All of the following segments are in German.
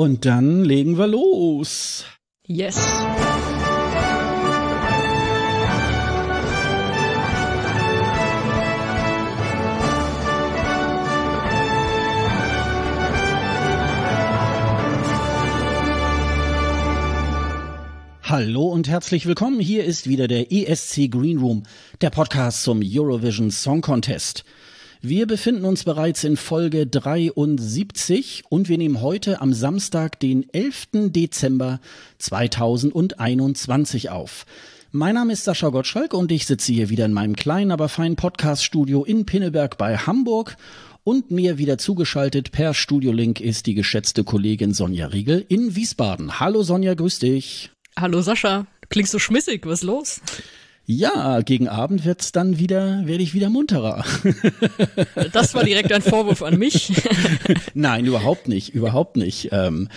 Und dann legen wir los. Yes. Hallo und herzlich willkommen. Hier ist wieder der ESC Green Room, der Podcast zum Eurovision Song Contest. Wir befinden uns bereits in Folge 73 und wir nehmen heute am Samstag, den 11. Dezember 2021 auf. Mein Name ist Sascha Gottschalk und ich sitze hier wieder in meinem kleinen, aber feinen Podcast-Studio in Pinneberg bei Hamburg. Und mir wieder zugeschaltet per Studiolink ist die geschätzte Kollegin Sonja Riegel in Wiesbaden. Hallo Sonja, grüß dich. Hallo Sascha, klingst so schmissig, was ist los? Ja, gegen Abend wird's dann wieder, werde ich wieder munterer. Das war direkt ein Vorwurf an mich. Nein, überhaupt nicht, überhaupt nicht. Ähm,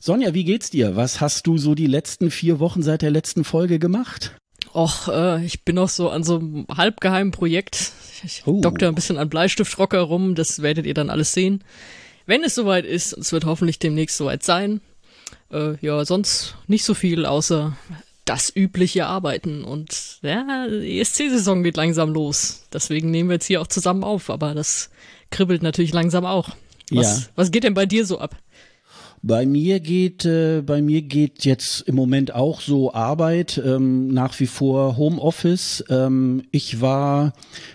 Sonja, wie geht's dir? Was hast du so die letzten vier Wochen seit der letzten Folge gemacht? Och, äh, ich bin noch so an so einem halbgeheimen Projekt. Ich Oh. dokter ein bisschen an Bleistiftrocker rum, das werdet ihr dann alles sehen. Wenn es soweit ist, es wird hoffentlich demnächst soweit sein. Äh, ja, sonst nicht so viel, außer das übliche Arbeiten. Und ja, die ESC-Saison geht langsam los. Deswegen nehmen wir jetzt hier auch zusammen auf, aber das kribbelt natürlich langsam auch. Was, Ja. was geht denn bei dir so ab? Bei mir geht, äh, bei mir geht jetzt im Moment auch so Arbeit, ähm, nach wie vor Homeoffice. Ähm, ich war,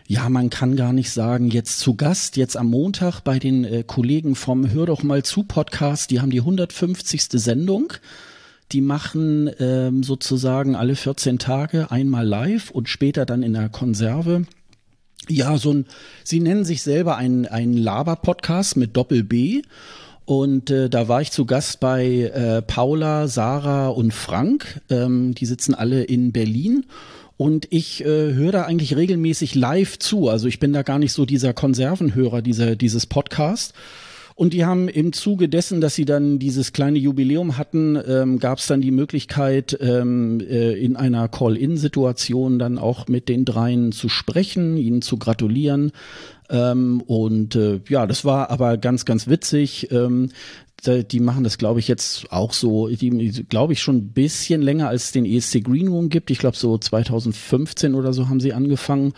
ja, man kann gar nicht sagen, jetzt zu Gast, jetzt am Montag bei den äh, Kollegen vom Hör doch mal zu Podcast. Die haben die 150. Sendung. Die machen ähm, sozusagen alle 14 Tage einmal live und später dann in der Konserve. Ja, so ein, sie nennen sich selber ein, ein Laber-Podcast mit Doppel-B. Und äh, da war ich zu Gast bei äh, Paula, Sarah und Frank. Ähm, die sitzen alle in Berlin. Und ich äh, höre da eigentlich regelmäßig live zu. Also ich bin da gar nicht so dieser Konservenhörer dieser, dieses Podcast. Und die haben im Zuge dessen, dass sie dann dieses kleine Jubiläum hatten, ähm, gab es dann die Möglichkeit, ähm, äh, in einer Call-in-Situation dann auch mit den dreien zu sprechen, ihnen zu gratulieren. Ähm, und äh, ja, das war aber ganz, ganz witzig. Ähm, die machen das, glaube ich, jetzt auch so, die, glaube ich, schon ein bisschen länger als es den ESC Green Room gibt. Ich glaube, so 2015 oder so haben sie angefangen.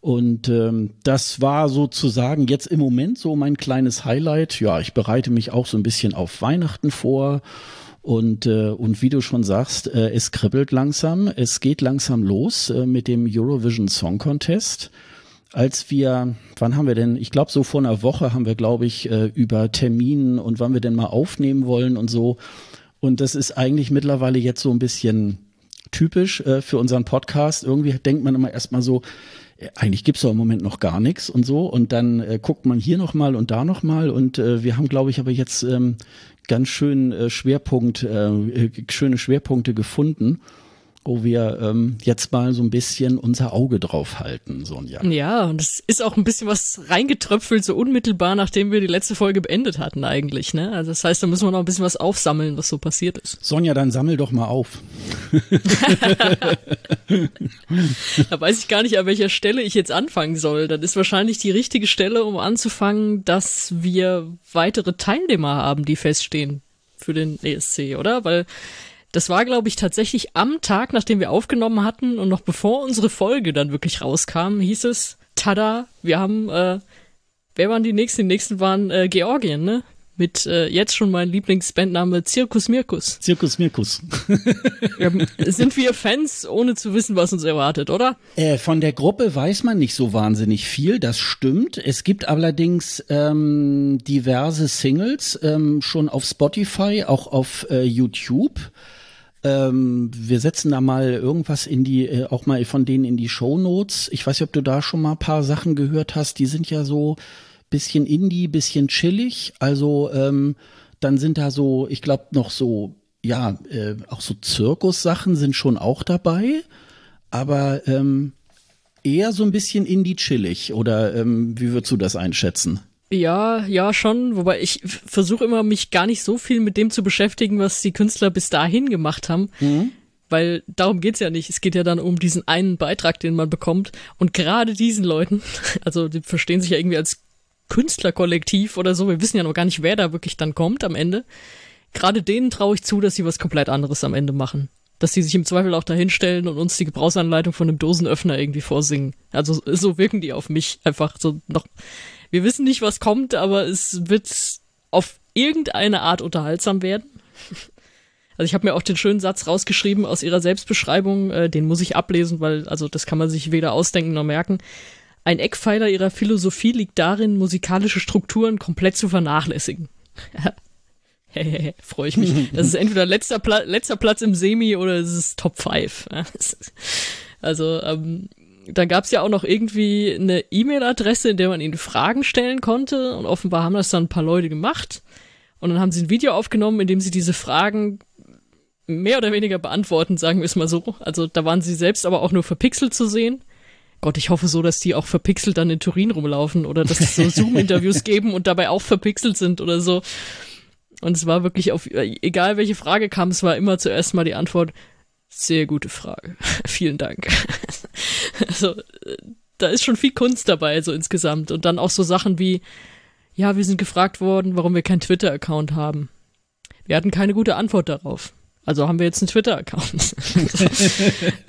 Und ähm, das war sozusagen jetzt im Moment so mein kleines Highlight. Ja, ich bereite mich auch so ein bisschen auf Weihnachten vor. Und, äh, und wie du schon sagst, äh, es kribbelt langsam, es geht langsam los äh, mit dem Eurovision Song Contest. Als wir, wann haben wir denn, ich glaube so vor einer Woche haben wir, glaube ich, äh, über Terminen und wann wir denn mal aufnehmen wollen und so. Und das ist eigentlich mittlerweile jetzt so ein bisschen typisch äh, für unseren Podcast. Irgendwie denkt man immer erstmal so, eigentlich gibt's doch im Moment noch gar nichts und so. Und dann äh, guckt man hier nochmal und da nochmal. Und äh, wir haben, glaube ich, aber jetzt ähm, ganz schön äh, Schwerpunkt, äh, äh, schöne Schwerpunkte gefunden, wo wir ähm, jetzt mal so ein bisschen unser Auge drauf halten, Sonja. Ja, und es ist auch ein bisschen was reingetröpfelt, so unmittelbar, nachdem wir die letzte Folge beendet hatten eigentlich, ne? Also das heißt, da müssen wir noch ein bisschen was aufsammeln, was so passiert ist. Sonja, dann sammel doch mal auf. Da weiß ich gar nicht, an welcher Stelle ich jetzt anfangen soll. Das ist wahrscheinlich die richtige Stelle, um anzufangen, dass wir weitere Teilnehmer haben, die feststehen für den ESC, oder? Weil das war, glaube ich, tatsächlich am Tag, nachdem wir aufgenommen hatten und noch bevor unsere Folge dann wirklich rauskam, hieß es, tada, wir haben, äh, wer waren die nächsten? Die nächsten waren äh, Georgien, ne? Mit äh, jetzt schon mein Lieblingsbandname Zirkus Mirkus. Zirkus Mirkus. Sind wir Fans, ohne zu wissen, was uns erwartet, oder? Äh, von der Gruppe weiß man nicht so wahnsinnig viel, das stimmt. Es gibt allerdings ähm, diverse Singles ähm, schon auf Spotify, auch auf äh, YouTube. Ähm, wir setzen da mal irgendwas in die, äh, auch mal von denen in die Show Notes. Ich weiß nicht, ob du da schon mal ein paar Sachen gehört hast. Die sind ja so bisschen Indie, bisschen chillig. Also ähm, dann sind da so, ich glaube noch so, ja, äh, auch so Zirkussachen sind schon auch dabei. Aber ähm, eher so ein bisschen indie-chillig. Oder ähm, wie würdest du das einschätzen? Ja, ja, schon. Wobei ich versuche immer, mich gar nicht so viel mit dem zu beschäftigen, was die Künstler bis dahin gemacht haben. Weil darum geht's ja nicht. Es geht ja dann um diesen einen Beitrag, den man bekommt. Und gerade diesen Leuten, also die verstehen sich ja irgendwie als Künstlerkollektiv oder so, wir wissen ja noch gar nicht, wer da wirklich dann kommt am Ende. gerade denen traue ich zu, dass sie was komplett anderes am Ende machen. Dass sie sich im Zweifel auch dahinstellen und uns die Gebrauchsanleitung von einem Dosenöffner irgendwie vorsingen. Also so wirken die auf mich einfach so noch. Wir wissen nicht, was kommt, aber es wird auf irgendeine Art unterhaltsam werden. Also ich habe mir auch den schönen Satz rausgeschrieben aus ihrer Selbstbeschreibung, äh, den muss ich ablesen, weil also das kann man sich weder ausdenken noch merken. Ein Eckpfeiler ihrer Philosophie liegt darin, musikalische Strukturen komplett zu vernachlässigen. Freue ich mich. Das ist entweder letzter, Pla letzter Platz im Semi oder es ist Top 5. also, ähm, da gab es ja auch noch irgendwie eine E-Mail-Adresse, in der man ihnen Fragen stellen konnte. Und offenbar haben das dann ein paar Leute gemacht. Und dann haben sie ein Video aufgenommen, in dem sie diese Fragen mehr oder weniger beantworten, sagen wir es mal so. Also da waren sie selbst aber auch nur verpixelt zu sehen. Gott, ich hoffe so, dass die auch verpixelt dann in Turin rumlaufen oder dass es so Zoom-Interviews geben und dabei auch verpixelt sind oder so. Und es war wirklich auf, egal welche Frage kam, es war immer zuerst mal die Antwort, sehr gute Frage. Vielen Dank. also, da ist schon viel Kunst dabei, so insgesamt. Und dann auch so Sachen wie, ja, wir sind gefragt worden, warum wir keinen Twitter-Account haben. Wir hatten keine gute Antwort darauf. Also haben wir jetzt einen Twitter-Account.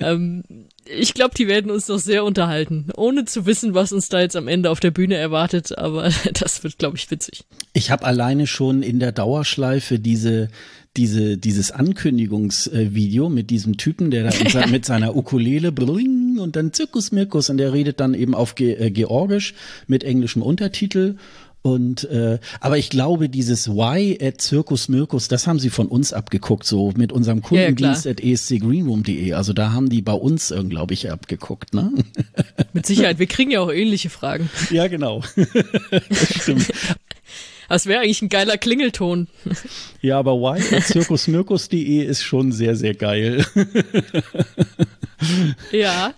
ähm, ich glaube, die werden uns noch sehr unterhalten, ohne zu wissen, was uns da jetzt am Ende auf der Bühne erwartet. Aber das wird, glaube ich, witzig. Ich habe alleine schon in der Dauerschleife diese diese dieses Ankündigungsvideo mit diesem Typen, der da mit seiner Ukulele bling und dann Zirkus Mirkus und der redet dann eben auf Ge äh, Georgisch mit englischem Untertitel und äh, aber ich glaube, dieses Why at Circus Mirkus, das haben sie von uns abgeguckt, so mit unserem Kundendienst ja, ja, at escgreenroom.de. Also da haben die bei uns, äh, glaube ich, abgeguckt, ne? Mit Sicherheit, wir kriegen ja auch ähnliche Fragen. Ja, genau. das stimmt. Das wäre eigentlich ein geiler Klingelton. Ja, aber why at circusmirkus.de ist schon sehr, sehr geil. Ja.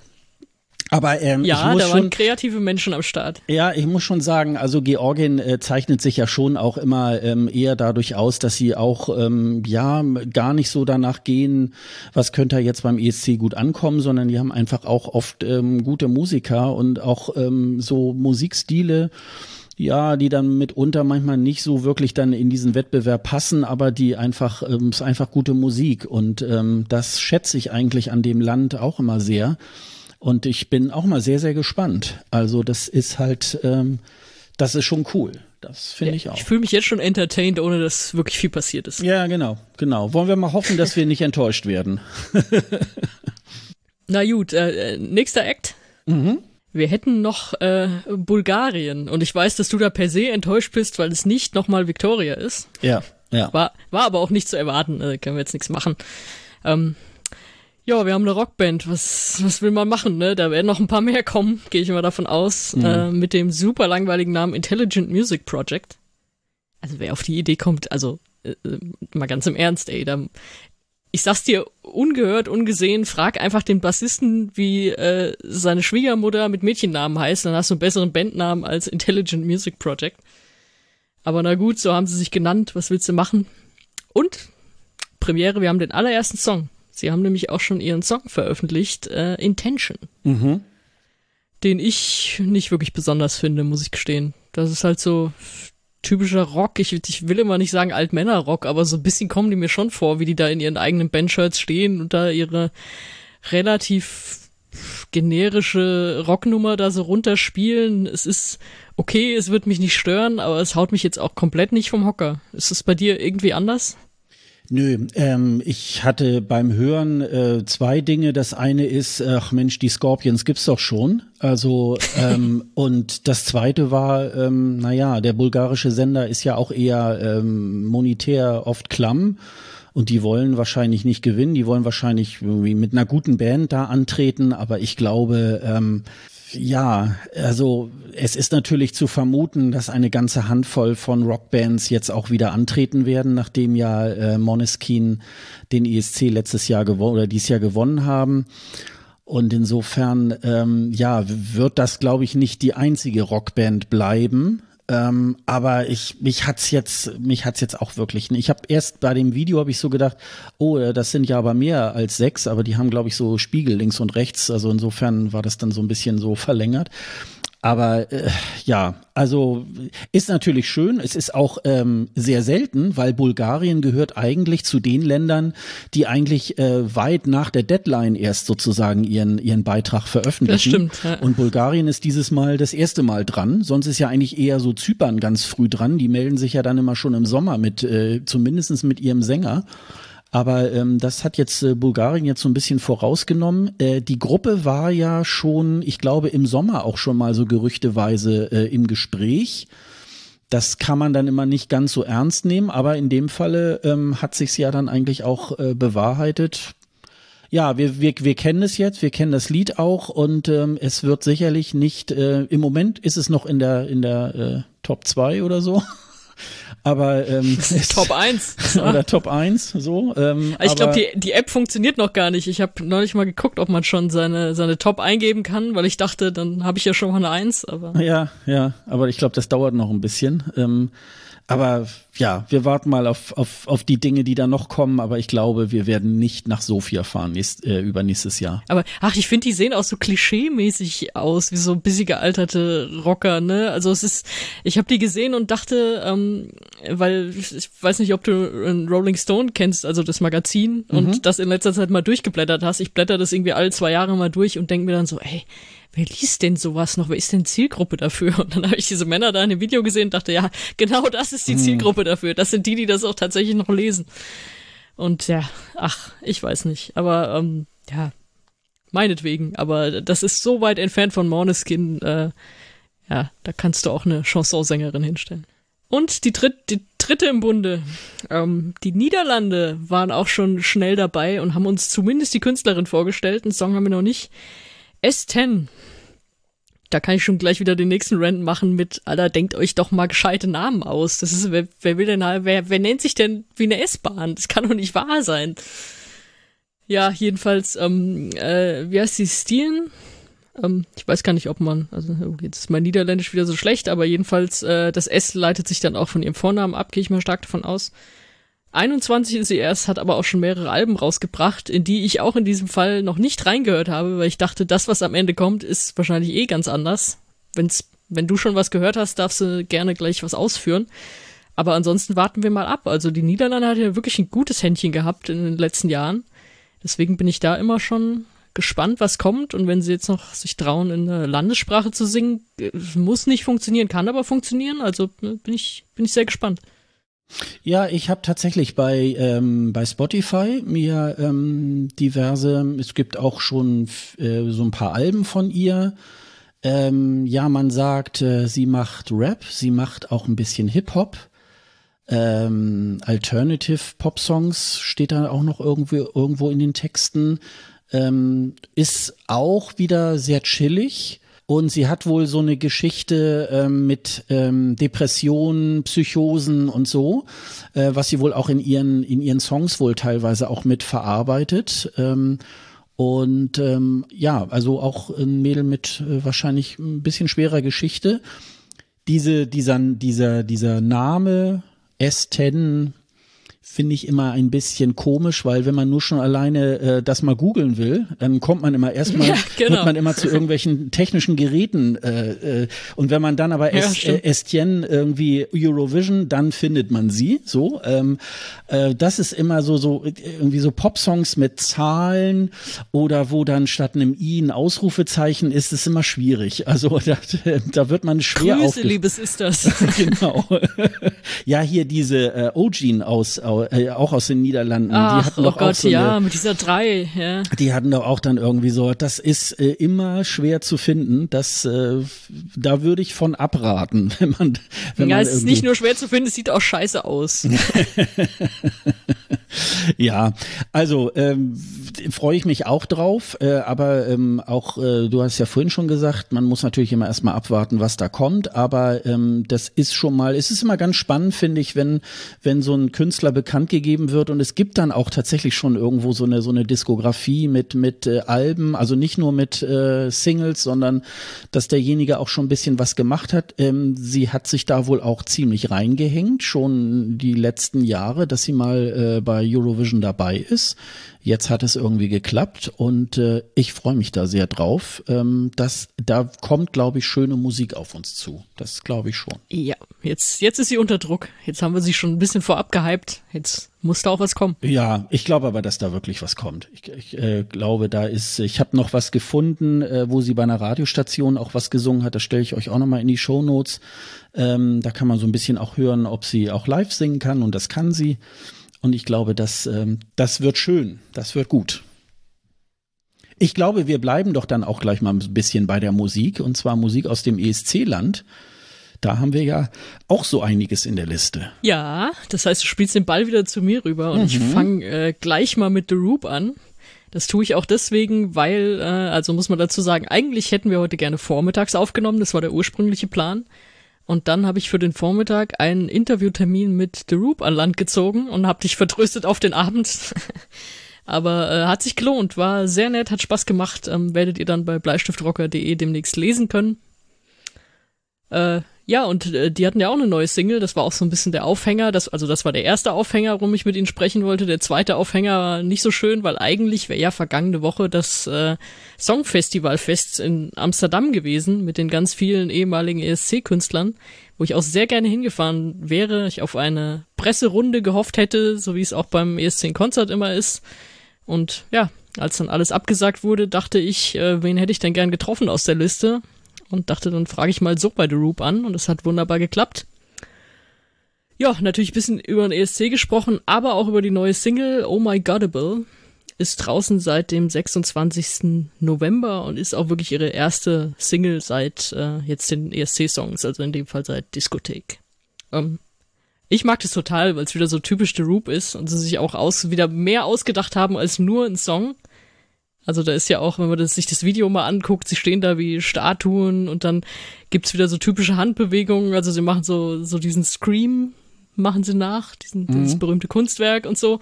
Aber ähm, ja, ich muss da schon, waren kreative Menschen am Start. Ja, ich muss schon sagen, also Georgien äh, zeichnet sich ja schon auch immer ähm, eher dadurch aus, dass sie auch ähm, ja gar nicht so danach gehen, was könnte jetzt beim ESC gut ankommen, sondern die haben einfach auch oft ähm, gute Musiker und auch ähm, so Musikstile ja, die dann mitunter manchmal nicht so wirklich dann in diesen Wettbewerb passen, aber die einfach, ähm, ist einfach gute Musik und ähm, das schätze ich eigentlich an dem Land auch immer sehr. Und ich bin auch mal sehr, sehr gespannt. Also das ist halt, ähm, das ist schon cool. Das finde ja, ich auch. Ich fühle mich jetzt schon entertained, ohne dass wirklich viel passiert ist. Ja, genau, genau. Wollen wir mal hoffen, dass wir nicht enttäuscht werden. Na gut, äh, nächster Act. Mhm. Wir hätten noch äh, Bulgarien und ich weiß, dass du da per se enttäuscht bist, weil es nicht nochmal Victoria ist. Ja, ja. War, war aber auch nicht zu erwarten, äh, können wir jetzt nichts machen. Ähm, ja, wir haben eine Rockband. Was, was will man machen, ne? Da werden noch ein paar mehr kommen, gehe ich mal davon aus. Mhm. Äh, mit dem super langweiligen Namen Intelligent Music Project. Also wer auf die Idee kommt, also äh, äh, mal ganz im Ernst, ey, da, ich sag's dir ungehört, ungesehen, frag einfach den Bassisten, wie äh, seine Schwiegermutter mit Mädchennamen heißt, dann hast du einen besseren Bandnamen als Intelligent Music Project. Aber na gut, so haben sie sich genannt, was willst du machen? Und Premiere, wir haben den allerersten Song. Sie haben nämlich auch schon ihren Song veröffentlicht, äh, Intention. Mhm. Den ich nicht wirklich besonders finde, muss ich gestehen. Das ist halt so typischer Rock. Ich, ich will immer nicht sagen Altmänner-Rock, aber so ein bisschen kommen die mir schon vor, wie die da in ihren eigenen Bandshirts stehen und da ihre relativ generische Rocknummer da so runterspielen. Es ist okay, es wird mich nicht stören, aber es haut mich jetzt auch komplett nicht vom Hocker. Ist es bei dir irgendwie anders? Nö, ähm, ich hatte beim Hören äh, zwei Dinge. Das eine ist, ach Mensch, die Scorpions gibt's doch schon. Also ähm, und das zweite war, ähm, naja, der bulgarische Sender ist ja auch eher ähm, monetär oft klamm. Und die wollen wahrscheinlich nicht gewinnen, die wollen wahrscheinlich irgendwie mit einer guten Band da antreten, aber ich glaube, ähm, ja, also es ist natürlich zu vermuten, dass eine ganze Handvoll von Rockbands jetzt auch wieder antreten werden, nachdem ja äh, Moneskin den ESC letztes Jahr gewonnen oder dieses Jahr gewonnen haben. Und insofern, ähm, ja, wird das, glaube ich, nicht die einzige Rockband bleiben. Ähm, aber ich mich hat's jetzt mich hat's jetzt auch wirklich. Ich habe erst bei dem Video habe ich so gedacht, oh, äh, das sind ja aber mehr als sechs, aber die haben glaube ich so Spiegel links und rechts. Also insofern war das dann so ein bisschen so verlängert. Aber äh, ja, also ist natürlich schön. Es ist auch ähm, sehr selten, weil Bulgarien gehört eigentlich zu den Ländern, die eigentlich äh, weit nach der Deadline erst sozusagen ihren ihren Beitrag veröffentlichen. Das stimmt. Ja. Und Bulgarien ist dieses Mal das erste Mal dran. Sonst ist ja eigentlich eher so Zypern ganz früh dran. Die melden sich ja dann immer schon im Sommer mit, äh, zumindestens mit ihrem Sänger. Aber ähm, das hat jetzt äh, Bulgarien jetzt so ein bisschen vorausgenommen. Äh, die Gruppe war ja schon, ich glaube, im Sommer auch schon mal so gerüchteweise äh, im Gespräch. Das kann man dann immer nicht ganz so ernst nehmen, aber in dem Falle ähm, hat sich's ja dann eigentlich auch äh, bewahrheitet. Ja, wir, wir, wir kennen es jetzt, wir kennen das Lied auch und ähm, es wird sicherlich nicht, äh, im Moment ist es noch in der, in der äh, Top 2 oder so. aber ähm, Top 1. oder Top 1, so. Ähm, ich glaube, die, die App funktioniert noch gar nicht. Ich habe neulich mal geguckt, ob man schon seine, seine Top eingeben kann, weil ich dachte, dann habe ich ja schon mal eine 1, aber. Ja, ja, aber ich glaube, das dauert noch ein bisschen. Ähm, aber ja, wir warten mal auf, auf, auf die Dinge, die da noch kommen, aber ich glaube, wir werden nicht nach Sofia fahren nächst, äh, übernächstes Jahr. Aber ach, ich finde, die sehen auch so klischee-mäßig aus, wie so bisschen gealterte Rocker, ne? Also es ist, ich habe die gesehen und dachte, ähm, weil ich weiß nicht, ob du Rolling Stone kennst, also das Magazin, mhm. und das in letzter Zeit mal durchgeblättert hast. Ich blätter das irgendwie alle zwei Jahre mal durch und denke mir dann so, ey, wer liest denn sowas noch? Wer ist denn Zielgruppe dafür? Und dann habe ich diese Männer da in dem Video gesehen und dachte, ja, genau das ist die hm. Zielgruppe dafür. Das sind die, die das auch tatsächlich noch lesen. Und ja, ach, ich weiß nicht. Aber ähm, ja, meinetwegen. Aber das ist so weit entfernt von Morneskin. Äh, ja, da kannst du auch eine Chansonsängerin hinstellen. Und die, dritt, die dritte im Bunde. Ähm, die Niederlande waren auch schon schnell dabei und haben uns zumindest die Künstlerin vorgestellt. Einen Song haben wir noch nicht. S10. Da kann ich schon gleich wieder den nächsten Rant machen mit, Alter, denkt euch doch mal gescheite Namen aus. Das ist, wer, wer will denn, wer, wer nennt sich denn wie eine S-Bahn? Das kann doch nicht wahr sein. Ja, jedenfalls, ähm, äh, wie heißt die Stilen? Ähm, ich weiß gar nicht, ob man, also jetzt ist mein Niederländisch wieder so schlecht, aber jedenfalls, äh, das S leitet sich dann auch von ihrem Vornamen ab, gehe ich mal stark davon aus. 21 ist sie erst, hat aber auch schon mehrere Alben rausgebracht, in die ich auch in diesem Fall noch nicht reingehört habe, weil ich dachte, das, was am Ende kommt, ist wahrscheinlich eh ganz anders. Wenn's, wenn du schon was gehört hast, darfst du gerne gleich was ausführen. Aber ansonsten warten wir mal ab. Also die Niederlande hat ja wirklich ein gutes Händchen gehabt in den letzten Jahren. Deswegen bin ich da immer schon gespannt, was kommt. Und wenn sie jetzt noch sich trauen, in der Landessprache zu singen, äh, muss nicht funktionieren, kann aber funktionieren. Also ne, bin ich, bin ich sehr gespannt. Ja, ich habe tatsächlich bei ähm, bei Spotify mir ähm, diverse. Es gibt auch schon äh, so ein paar Alben von ihr. Ähm, ja, man sagt, äh, sie macht Rap, sie macht auch ein bisschen Hip Hop. Ähm, Alternative Pop Songs steht da auch noch irgendwo irgendwo in den Texten. Ähm, ist auch wieder sehr chillig und sie hat wohl so eine Geschichte ähm, mit ähm, Depressionen, Psychosen und so, äh, was sie wohl auch in ihren, in ihren Songs wohl teilweise auch mit verarbeitet. Ähm, und ähm, ja, also auch ein Mädel mit äh, wahrscheinlich ein bisschen schwerer Geschichte. Diese, dieser, dieser, dieser Name S10 finde ich immer ein bisschen komisch, weil wenn man nur schon alleine äh, das mal googeln will, dann kommt man immer erstmal, ja, genau. wird man immer zu irgendwelchen technischen Geräten äh, äh, und wenn man dann aber ja, äh, Estienne irgendwie Eurovision, dann findet man sie. So, ähm, äh, das ist immer so so irgendwie so Popsongs mit Zahlen oder wo dann statt einem i ein Ausrufezeichen ist, ist immer schwierig. Also da, da wird man schwer Grüße, liebes ist das. genau. ja, hier diese äh, Ojin aus, aus äh, auch aus den Niederlanden. Ach, die hatten oh doch Gott, auch so ja, eine, mit dieser drei, ja. Die hatten doch auch dann irgendwie so, das ist äh, immer schwer zu finden. Das, äh, da würde ich von abraten, wenn man. Wenn ja, man es ist nicht nur schwer zu finden, es sieht auch scheiße aus. ja, also ähm, freue ich mich auch drauf, äh, aber ähm, auch, äh, du hast ja vorhin schon gesagt, man muss natürlich immer erstmal abwarten, was da kommt, aber ähm, das ist schon mal, es ist immer ganz spannend, finde ich, wenn, wenn so ein Künstler bekannt gegeben wird und es gibt dann auch tatsächlich schon irgendwo so eine, so eine Diskografie mit, mit äh, Alben, also nicht nur mit äh, Singles, sondern dass derjenige auch schon ein bisschen was gemacht hat. Ähm, sie hat sich da wohl auch ziemlich reingehängt, schon die letzten Jahre, dass sie mal äh, bei Eurovision dabei ist. jetzt hat es irgendwie geklappt und äh, ich freue mich da sehr drauf. Ähm, dass, da kommt, glaube ich, schöne Musik auf uns zu. Das glaube ich schon. Ja, jetzt, jetzt ist sie unter Druck. Jetzt haben wir sie schon ein bisschen vorab gehypt. Jetzt muss da auch was kommen. Ja, ich glaube aber, dass da wirklich was kommt. Ich, ich äh, glaube, da ist, ich habe noch was gefunden, äh, wo sie bei einer Radiostation auch was gesungen hat. Das stelle ich euch auch nochmal in die Show Notes. Ähm, da kann man so ein bisschen auch hören, ob sie auch live singen kann und das kann sie. Und ich glaube, das, ähm, das wird schön, das wird gut. Ich glaube, wir bleiben doch dann auch gleich mal ein bisschen bei der Musik und zwar Musik aus dem ESC-Land. Da haben wir ja auch so einiges in der Liste. Ja, das heißt, du spielst den Ball wieder zu mir rüber und mhm. ich fange äh, gleich mal mit The Roop an. Das tue ich auch deswegen, weil, äh, also muss man dazu sagen, eigentlich hätten wir heute gerne vormittags aufgenommen, das war der ursprüngliche Plan. Und dann habe ich für den Vormittag einen Interviewtermin mit The Roop an Land gezogen und habe dich vertröstet auf den Abend. Aber äh, hat sich gelohnt, war sehr nett, hat Spaß gemacht. Ähm, werdet ihr dann bei bleistiftrocker.de demnächst lesen können. Äh, ja, und äh, die hatten ja auch eine neue Single, das war auch so ein bisschen der Aufhänger, das, also das war der erste Aufhänger, warum ich mit ihnen sprechen wollte. Der zweite Aufhänger war nicht so schön, weil eigentlich wäre ja vergangene Woche das äh, Songfestivalfest in Amsterdam gewesen mit den ganz vielen ehemaligen ESC-Künstlern, wo ich auch sehr gerne hingefahren wäre, ich auf eine Presserunde gehofft hätte, so wie es auch beim ESC-Konzert immer ist. Und ja, als dann alles abgesagt wurde, dachte ich, äh, wen hätte ich denn gern getroffen aus der Liste? Und dachte, dann frage ich mal so bei The Roop an und es hat wunderbar geklappt. Ja, natürlich ein bisschen über den ESC gesprochen, aber auch über die neue Single Oh My Godable. Ist draußen seit dem 26. November und ist auch wirklich ihre erste Single seit äh, jetzt den ESC-Songs, also in dem Fall seit Diskothek. Ähm, ich mag das total, weil es wieder so typisch The Roop ist und sie sich auch aus, wieder mehr ausgedacht haben als nur ein Song. Also da ist ja auch, wenn man das, sich das Video mal anguckt, sie stehen da wie Statuen und dann gibt's wieder so typische Handbewegungen. Also sie machen so, so diesen Scream, machen sie nach, diesen, mhm. dieses berühmte Kunstwerk und so.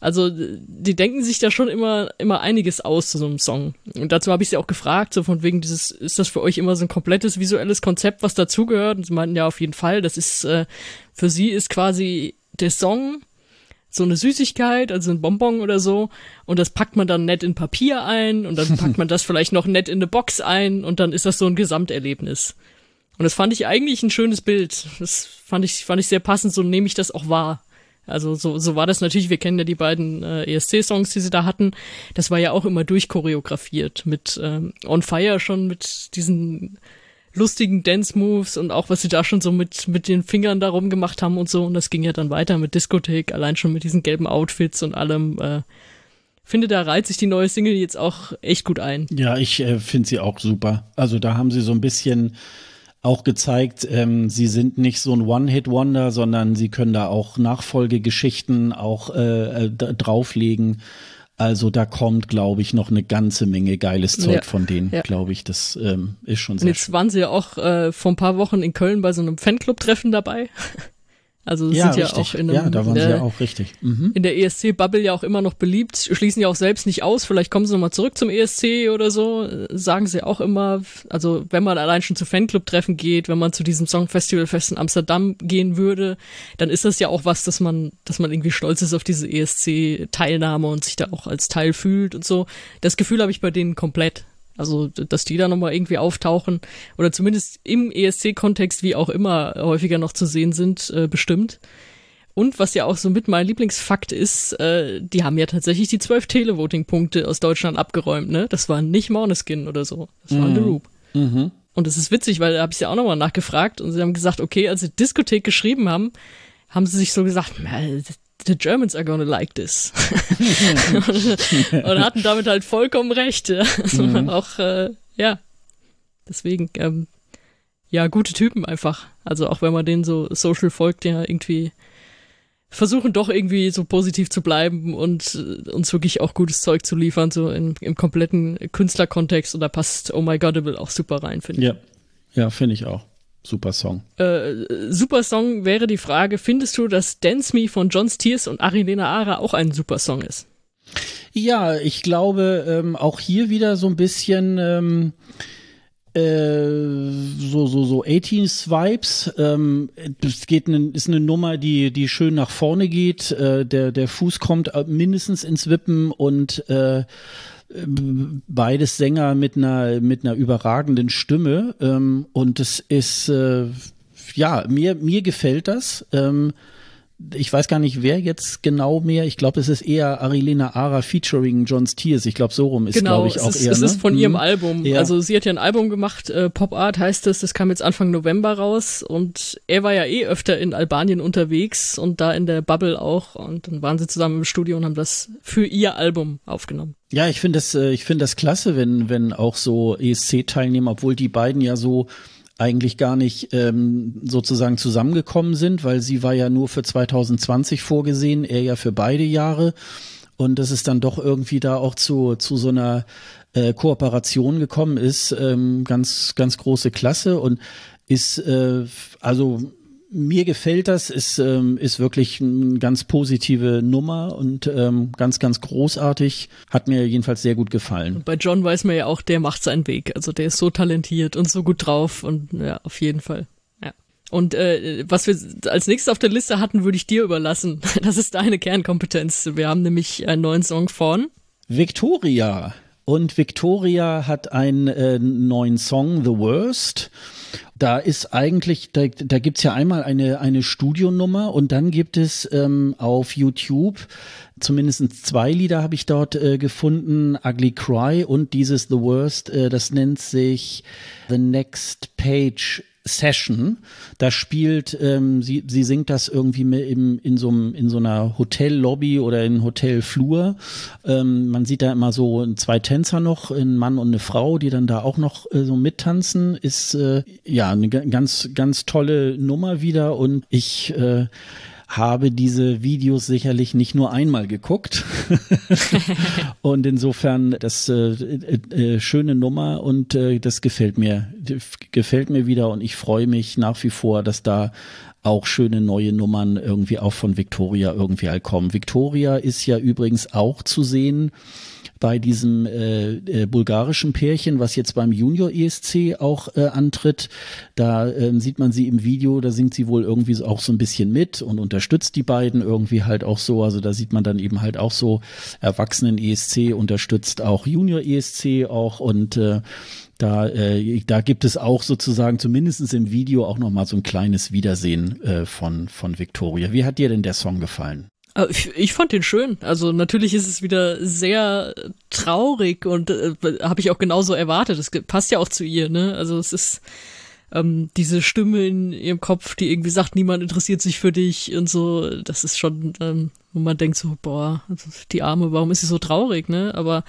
Also die denken sich da schon immer immer einiges aus zu so einem Song. Und dazu habe ich sie auch gefragt, so von wegen dieses, ist das für euch immer so ein komplettes visuelles Konzept, was dazugehört? Und sie meinten ja auf jeden Fall, das ist äh, für sie ist quasi der Song so eine Süßigkeit, also ein Bonbon oder so, und das packt man dann nett in Papier ein und dann packt man das vielleicht noch nett in eine Box ein und dann ist das so ein Gesamterlebnis. Und das fand ich eigentlich ein schönes Bild. Das fand ich, fand ich sehr passend, so nehme ich das auch wahr. Also so, so war das natürlich, wir kennen ja die beiden äh, ESC-Songs, die sie da hatten. Das war ja auch immer durchchoreografiert mit ähm, On Fire schon mit diesen lustigen Dance-Moves und auch was sie da schon so mit, mit den Fingern darum gemacht haben und so. Und das ging ja dann weiter mit Diskothek, allein schon mit diesen gelben Outfits und allem. Äh, finde, da reiht sich die neue Single jetzt auch echt gut ein. Ja, ich äh, finde sie auch super. Also da haben sie so ein bisschen auch gezeigt, ähm, sie sind nicht so ein One-Hit-Wonder, sondern sie können da auch Nachfolgegeschichten auch äh, äh drauflegen. Also da kommt, glaube ich, noch eine ganze Menge geiles Zeug ja, von denen, ja. glaube ich. Das ähm, ist schon sehr. Und jetzt schön. waren sie ja auch äh, vor ein paar Wochen in Köln bei so einem Fanclub-Treffen dabei. Also ja, sind ja auch in, einem, ja, da waren sie ja auch richtig. Mhm. In der ESC-Bubble ja auch immer noch beliebt, schließen ja auch selbst nicht aus, vielleicht kommen sie nochmal zurück zum ESC oder so, sagen sie auch immer, also wenn man allein schon zu Fanclub-Treffen geht, wenn man zu diesem Songfestivalfest in Amsterdam gehen würde, dann ist das ja auch was, dass man, dass man irgendwie stolz ist auf diese ESC-Teilnahme und sich da auch als Teil fühlt und so. Das Gefühl habe ich bei denen komplett. Also, dass die da nochmal irgendwie auftauchen oder zumindest im ESC-Kontext wie auch immer häufiger noch zu sehen sind, äh, bestimmt. Und was ja auch so mit mein Lieblingsfakt ist, äh, die haben ja tatsächlich die zwölf Televoting-Punkte aus Deutschland abgeräumt, ne? Das war nicht Morneskin oder so. Das war mhm. The Roop. Mhm. Und das ist witzig, weil da habe ich ja auch nochmal nachgefragt und sie haben gesagt, okay, als sie Diskothek geschrieben haben, haben sie sich so gesagt, the Germans are gonna like this. und hatten damit halt vollkommen recht. Also mhm. Auch, äh, ja. Deswegen, ähm, ja, gute Typen einfach. Also auch wenn man denen so social folgt, ja, irgendwie versuchen doch irgendwie so positiv zu bleiben und äh, uns wirklich auch gutes Zeug zu liefern, so in, im kompletten Künstlerkontext. Und da passt Oh My Godable auch super rein, finde ich. Ja, ja, finde ich auch. Super Song. Äh, super Song wäre die Frage, findest du, dass Dance Me von John Steers und Arilena Ara auch ein super Song ist? Ja, ich glaube, ähm, auch hier wieder so ein bisschen, ähm, Äh, so so so 18s Vibes. Ähm, es geht ne, ist eine Nummer, die die schön nach vorne geht. Äh, der der Fuß kommt mindestens ins Wippen und äh, beides Sänger mit einer mit einer überragenden Stimme ähm, und es ist äh, ja mir mir gefällt das. Ähm, ich weiß gar nicht, wer jetzt genau mehr. Ich glaube, es ist eher Arilena Ara featuring John Steers. Ich glaube, so rum ist, genau, glaube ich, auch ist, eher. Es ne? ist von ihrem Album. Ja. Also sie hat ja ein Album gemacht, äh, Pop Art heißt es, das kam jetzt Anfang November raus und er war ja eh öfter in Albanien unterwegs und da in der Bubble auch und dann waren sie zusammen im Studio und haben das für ihr Album aufgenommen. Ja, ich finde das, äh, ich finde das klasse, wenn, wenn auch so ESC-Teilnehmer, obwohl die beiden ja so eigentlich gar nicht ähm, sozusagen zusammengekommen sind, weil sie war ja nur für 2020 vorgesehen, er ja für beide Jahre. Und dass es dann doch irgendwie da auch zu, zu so einer äh, Kooperation gekommen ist, ähm, ganz, ganz große Klasse und ist äh, also mir gefällt das, ist, ähm, ist wirklich eine ganz positive Nummer und ähm, ganz, ganz großartig. Hat mir jedenfalls sehr gut gefallen. Und bei John weiß man ja auch, der macht seinen Weg. Also der ist so talentiert und so gut drauf und ja, auf jeden Fall. Ja. Und äh, was wir als nächstes auf der Liste hatten, würde ich dir überlassen. Das ist deine Kernkompetenz. Wir haben nämlich einen neuen Song von Victoria. Und Victoria hat einen äh, neuen Song, The Worst. Da ist eigentlich, da, da gibt's ja einmal eine, eine Studionummer und dann gibt es ähm, auf YouTube zumindest zwei Lieder habe ich dort äh, gefunden, Ugly Cry und dieses The Worst, äh, das nennt sich The Next Page Session. Da spielt, ähm, sie, sie singt das irgendwie im, in, so, in so einer Hotellobby oder in Hotelflur. Ähm, man sieht da immer so zwei Tänzer noch, ein Mann und eine Frau, die dann da auch noch äh, so mittanzen. Ist äh, ja eine ganz, ganz tolle Nummer wieder und ich äh, habe diese Videos sicherlich nicht nur einmal geguckt. und insofern das äh, äh, äh, schöne Nummer und äh, das gefällt mir, gefällt mir wieder und ich freue mich nach wie vor, dass da auch schöne neue Nummern irgendwie auch von Victoria irgendwie halt kommen. Victoria ist ja übrigens auch zu sehen bei diesem äh, äh, bulgarischen Pärchen, was jetzt beim Junior ESC auch äh, antritt. Da äh, sieht man sie im Video, da singt sie wohl irgendwie auch so ein bisschen mit und unterstützt die beiden irgendwie halt auch so. Also da sieht man dann eben halt auch so Erwachsenen ESC unterstützt auch Junior ESC auch und äh, da, äh, da gibt es auch sozusagen zumindestens im Video auch noch mal so ein kleines Wiedersehen äh, von, von Victoria. Wie hat dir denn der Song gefallen? Äh, ich fand den schön. Also natürlich ist es wieder sehr traurig und äh, habe ich auch genauso erwartet. Das passt ja auch zu ihr, ne? Also es ist ähm, diese Stimme in ihrem Kopf, die irgendwie sagt, niemand interessiert sich für dich und so. Das ist schon, ähm, wo man denkt so, boah, also die Arme, warum ist sie so traurig, ne? Aber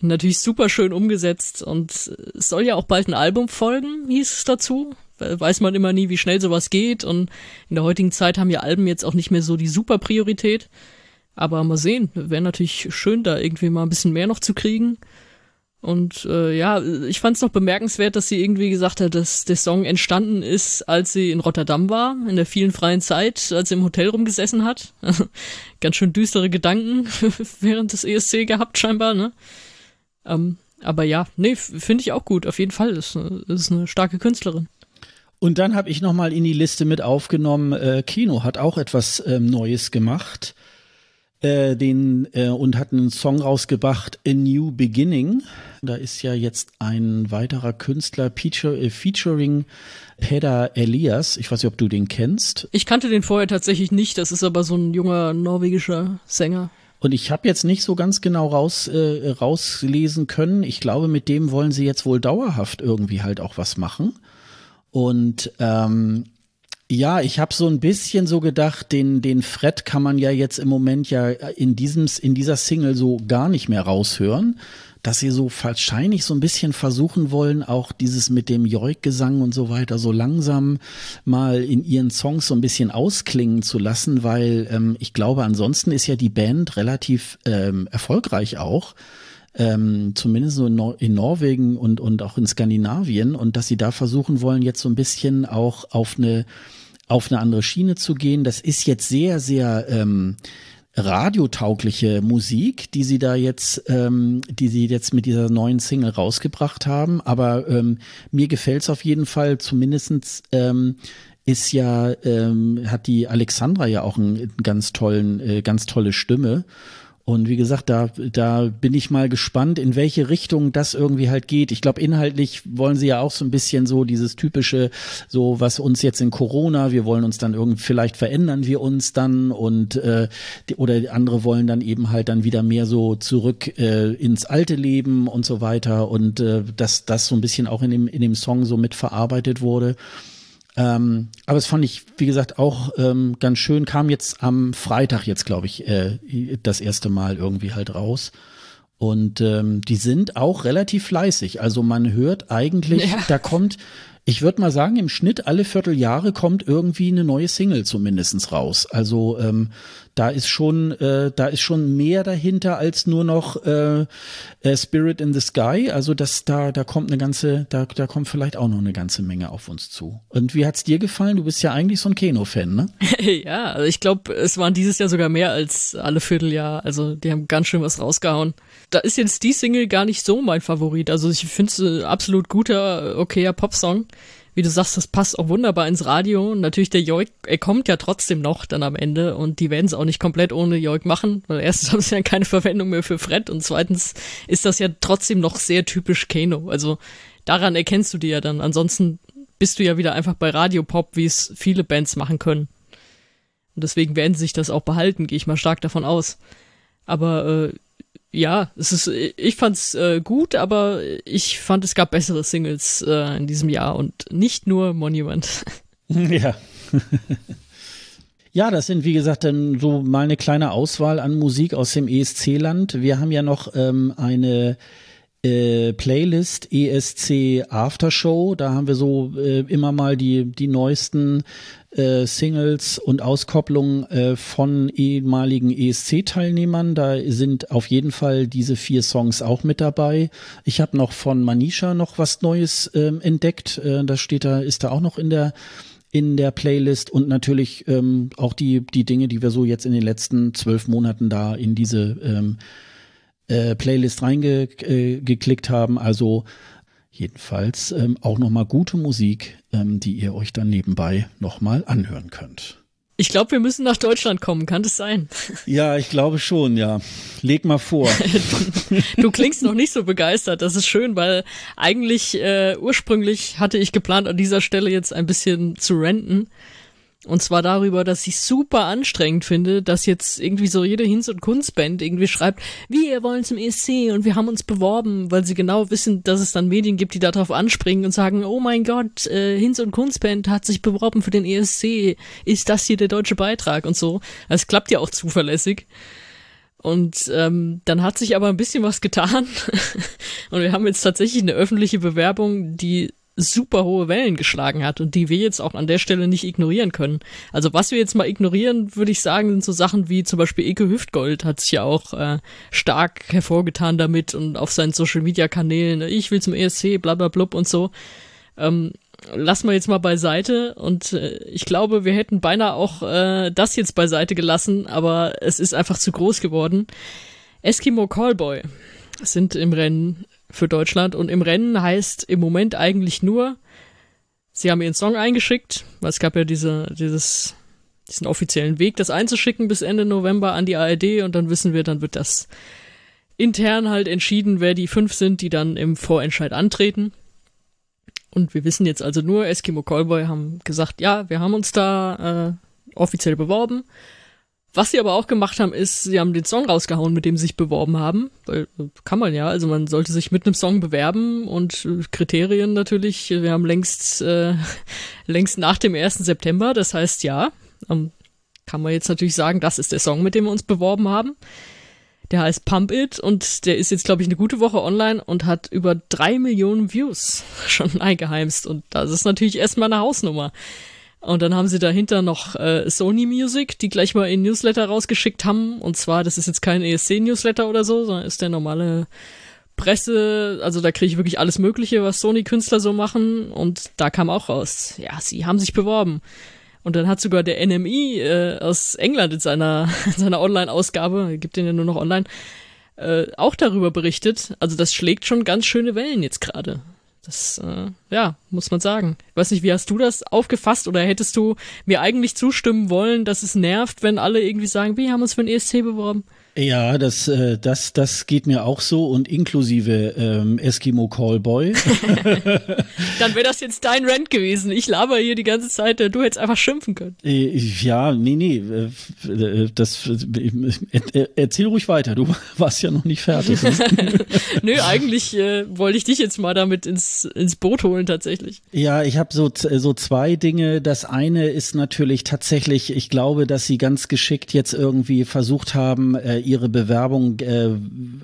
natürlich super schön umgesetzt und es soll ja auch bald ein Album folgen, hieß es dazu weiß man immer nie, wie schnell sowas geht. Und in der heutigen Zeit haben ja Alben jetzt auch nicht mehr so die super Priorität. Aber mal sehen, wäre natürlich schön, da irgendwie mal ein bisschen mehr noch zu kriegen. Und äh, ja, ich fand es noch bemerkenswert, dass sie irgendwie gesagt hat, dass der Song entstanden ist, als sie in Rotterdam war, in der vielen freien Zeit, als sie im Hotel rumgesessen hat. Ganz schön düstere Gedanken während des ESC gehabt, scheinbar, ne? Ähm, aber ja, nee, finde ich auch gut, auf jeden Fall. Ist, ist eine starke Künstlerin. Und dann habe ich noch mal in die Liste mit aufgenommen, äh, Kino hat auch etwas ähm, Neues gemacht. Äh, den äh, und hat einen Song rausgebracht, A New Beginning. Da ist ja jetzt ein weiterer Künstler feature, äh, featuring Peder Elias. Ich weiß nicht, ob du den kennst. Ich kannte den vorher tatsächlich nicht. Das ist aber so ein junger norwegischer Sänger. Und ich habe jetzt nicht so ganz genau raus, äh, rauslesen können. Ich glaube, mit dem wollen sie jetzt wohl dauerhaft irgendwie halt auch was machen. Und ähm, ja, ich habe so ein bisschen so gedacht, den den Fred kann man ja jetzt im Moment ja in diesem in dieser Single so gar nicht mehr raushören, dass sie so wahrscheinlich so ein bisschen versuchen wollen, auch dieses mit dem Joik-Gesang und so weiter so langsam mal in ihren Songs so ein bisschen ausklingen zu lassen, weil ähm, ich glaube, ansonsten ist ja die Band relativ ähm, erfolgreich auch ähm, zumindest so in, Nor in, Norwegen und, und auch in Skandinavien und dass sie da versuchen wollen, jetzt so ein bisschen auch auf eine, auf eine andere Schiene zu gehen. Das ist jetzt sehr, sehr, ähm, radiotaugliche Musik, die sie da jetzt, ähm, die sie jetzt mit dieser neuen Single rausgebracht haben. Aber ähm, mir gefällt's auf jeden Fall, zumindestens ähm, ist ja, ähm, hat die Alexandra ja auch einen ganz tollen, äh, ganz tolle Stimme. Und wie gesagt, da, da bin ich mal gespannt, in welche Richtung das irgendwie halt geht. Ich glaube, inhaltlich wollen sie ja auch so ein bisschen so dieses typische, so was uns jetzt in Corona, wir wollen uns dann irgendwie, vielleicht verändern wir uns dann und äh, die, oder andere wollen dann eben halt dann wieder mehr so zurück äh, ins alte Leben und so weiter und äh, dass das so ein bisschen auch in dem, in dem Song so mit verarbeitet wurde. Ähm, aber es fand ich, wie gesagt, auch ähm, ganz schön. Kam jetzt am Freitag jetzt, glaube ich, äh, das erste Mal irgendwie halt raus. Und ähm, die sind auch relativ fleißig. Also man hört eigentlich, ja. da kommt, ich würde mal sagen, im Schnitt alle Vierteljahre kommt irgendwie eine neue Single zumindestens raus. Also ähm, da ist schon, äh, da ist schon mehr dahinter als nur noch äh, äh, Spirit in the Sky. Also das, da, da kommt eine ganze, da, da kommt vielleicht auch noch eine ganze Menge auf uns zu. Und wie hat's dir gefallen? Du bist ja eigentlich so ein Keno-Fan, ne? ja, also ich glaube, es waren dieses Jahr sogar mehr als alle Vierteljahr. Also die haben ganz schön was rausgehauen. Da ist jetzt die Single gar nicht so mein Favorit. Also ich finde es äh, absolut guter, okayer Popsong wie du sagst, das passt auch wunderbar ins Radio. Und natürlich der Joik, er kommt ja trotzdem noch dann am Ende und die werden es auch nicht komplett ohne Joik machen, weil erstens haben sie ja keine Verwendung mehr für Fred und zweitens ist das ja trotzdem noch sehr typisch Kano. Also daran erkennst du die ja dann. Ansonsten bist du ja wieder einfach bei Radiopop, wie es viele Bands machen können. Und deswegen werden sie sich das auch behalten, gehe ich mal stark davon aus. Aber äh, ja, es ist, ich fand's äh, gut, aber ich fand, es gab bessere Singles äh, in diesem Jahr und nicht nur Monument. Ja. ja, das sind, wie gesagt, dann so mal eine kleine Auswahl an Musik aus dem ESC-Land. Wir haben ja noch ähm, eine äh, Playlist ESC Aftershow. Da haben wir so äh, immer mal die, die neuesten äh, Singles und Auskopplungen äh, von ehemaligen ESC-Teilnehmern. Da sind auf jeden Fall diese vier Songs auch mit dabei. Ich habe noch von Manisha noch was Neues ähm, entdeckt. Äh, das steht da, ist da auch noch in der in der Playlist und natürlich ähm, auch die die Dinge, die wir so jetzt in den letzten zwölf Monaten da in diese ähm, äh, Playlist reingeklickt haben. Also jedenfalls ähm, auch nochmal gute Musik, ähm, die ihr euch dann nebenbei nochmal anhören könnt. Ich glaube, wir müssen nach Deutschland kommen, kann das sein? Ja, ich glaube schon, ja. Leg mal vor. du klingst noch nicht so begeistert. Das ist schön, weil eigentlich äh, ursprünglich hatte ich geplant, an dieser Stelle jetzt ein bisschen zu renten. Und zwar darüber, dass ich super anstrengend finde, dass jetzt irgendwie so jede Hinz- und Kunstband irgendwie schreibt, wir wollen zum ESC und wir haben uns beworben, weil sie genau wissen, dass es dann Medien gibt, die darauf anspringen und sagen, oh mein Gott, äh, Hinz- und Kunstband hat sich beworben für den ESC, ist das hier der deutsche Beitrag und so. Es klappt ja auch zuverlässig. Und ähm, dann hat sich aber ein bisschen was getan. und wir haben jetzt tatsächlich eine öffentliche Bewerbung, die super hohe Wellen geschlagen hat und die wir jetzt auch an der Stelle nicht ignorieren können. Also was wir jetzt mal ignorieren, würde ich sagen, sind so Sachen wie zum Beispiel Eke Hüftgold hat sich ja auch äh, stark hervorgetan damit und auf seinen Social Media Kanälen, ich will zum ESC, bla bla blub und so. Ähm, lassen wir jetzt mal beiseite und äh, ich glaube, wir hätten beinahe auch äh, das jetzt beiseite gelassen, aber es ist einfach zu groß geworden. Eskimo Callboy sind im Rennen für Deutschland. Und im Rennen heißt im Moment eigentlich nur, sie haben ihren Song eingeschickt, weil es gab ja diese, dieses, diesen offiziellen Weg, das einzuschicken bis Ende November an die ARD und dann wissen wir, dann wird das intern halt entschieden, wer die fünf sind, die dann im Vorentscheid antreten. Und wir wissen jetzt also nur, Eskimo Callboy haben gesagt, ja, wir haben uns da äh, offiziell beworben. Was sie aber auch gemacht haben, ist, sie haben den Song rausgehauen, mit dem sie sich beworben haben. Weil, kann man ja, also man sollte sich mit einem Song bewerben und äh, Kriterien natürlich. Wir haben längst, äh, längst nach dem 1. September, das heißt ja, ähm, kann man jetzt natürlich sagen, das ist der Song, mit dem wir uns beworben haben. Der heißt Pump It und der ist jetzt, glaube ich, eine gute Woche online und hat über drei Millionen Views schon eingeheimst. Und das ist natürlich erstmal eine Hausnummer. Und dann haben sie dahinter noch äh, Sony Music, die gleich mal in Newsletter rausgeschickt haben. Und zwar, das ist jetzt kein ESC-Newsletter oder so, sondern ist der normale Presse. Also da kriege ich wirklich alles Mögliche, was Sony-Künstler so machen. Und da kam auch raus, ja, sie haben sich beworben. Und dann hat sogar der NMI äh, aus England in seiner, in seiner Online-Ausgabe, gibt den ja nur noch online, äh, auch darüber berichtet. Also das schlägt schon ganz schöne Wellen jetzt gerade. Das, äh, ja, muss man sagen. Ich weiß nicht, wie hast du das aufgefasst oder hättest du mir eigentlich zustimmen wollen, dass es nervt, wenn alle irgendwie sagen, wir haben uns für ein ESC beworben? Ja, das, äh, das, das geht mir auch so und inklusive ähm, Eskimo Callboy. Dann wäre das jetzt dein Rant gewesen. Ich laber hier die ganze Zeit, du hättest einfach schimpfen können. Äh, ja, nee, nee, äh, das, äh, erzähl ruhig weiter, du warst ja noch nicht fertig. Ne? Nö, eigentlich äh, wollte ich dich jetzt mal damit ins, ins Boot holen tatsächlich. Ja, ich habe so, so zwei Dinge. Das eine ist natürlich tatsächlich, ich glaube, dass sie ganz geschickt jetzt irgendwie versucht haben, äh, ihre Bewerbung äh,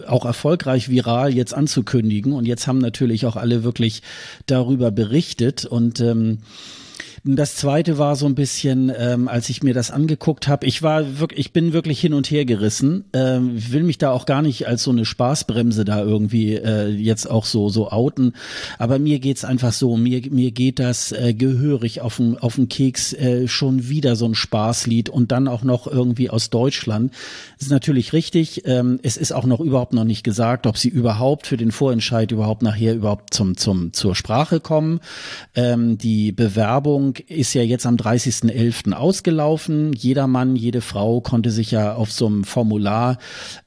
auch erfolgreich viral jetzt anzukündigen. Und jetzt haben natürlich auch alle wirklich darüber berichtet. Und ähm, das zweite war so ein bisschen, ähm, als ich mir das angeguckt habe, ich war wirklich, ich bin wirklich hin und her gerissen. Ähm, will mich da auch gar nicht als so eine Spaßbremse da irgendwie äh, jetzt auch so so outen. Aber mir geht's einfach so, mir mir geht das äh, gehörig auf den auf Keks äh, schon wieder so ein Spaßlied und dann auch noch irgendwie aus Deutschland. Das ist natürlich richtig. Ähm, es ist auch noch überhaupt noch nicht gesagt, ob sie überhaupt für den Vorentscheid überhaupt nachher überhaupt zum zum zur Sprache kommen. Ähm, die Bewerbung ist ja jetzt am 30.11. ausgelaufen. Jeder Mann, jede Frau konnte sich ja auf so einem Formular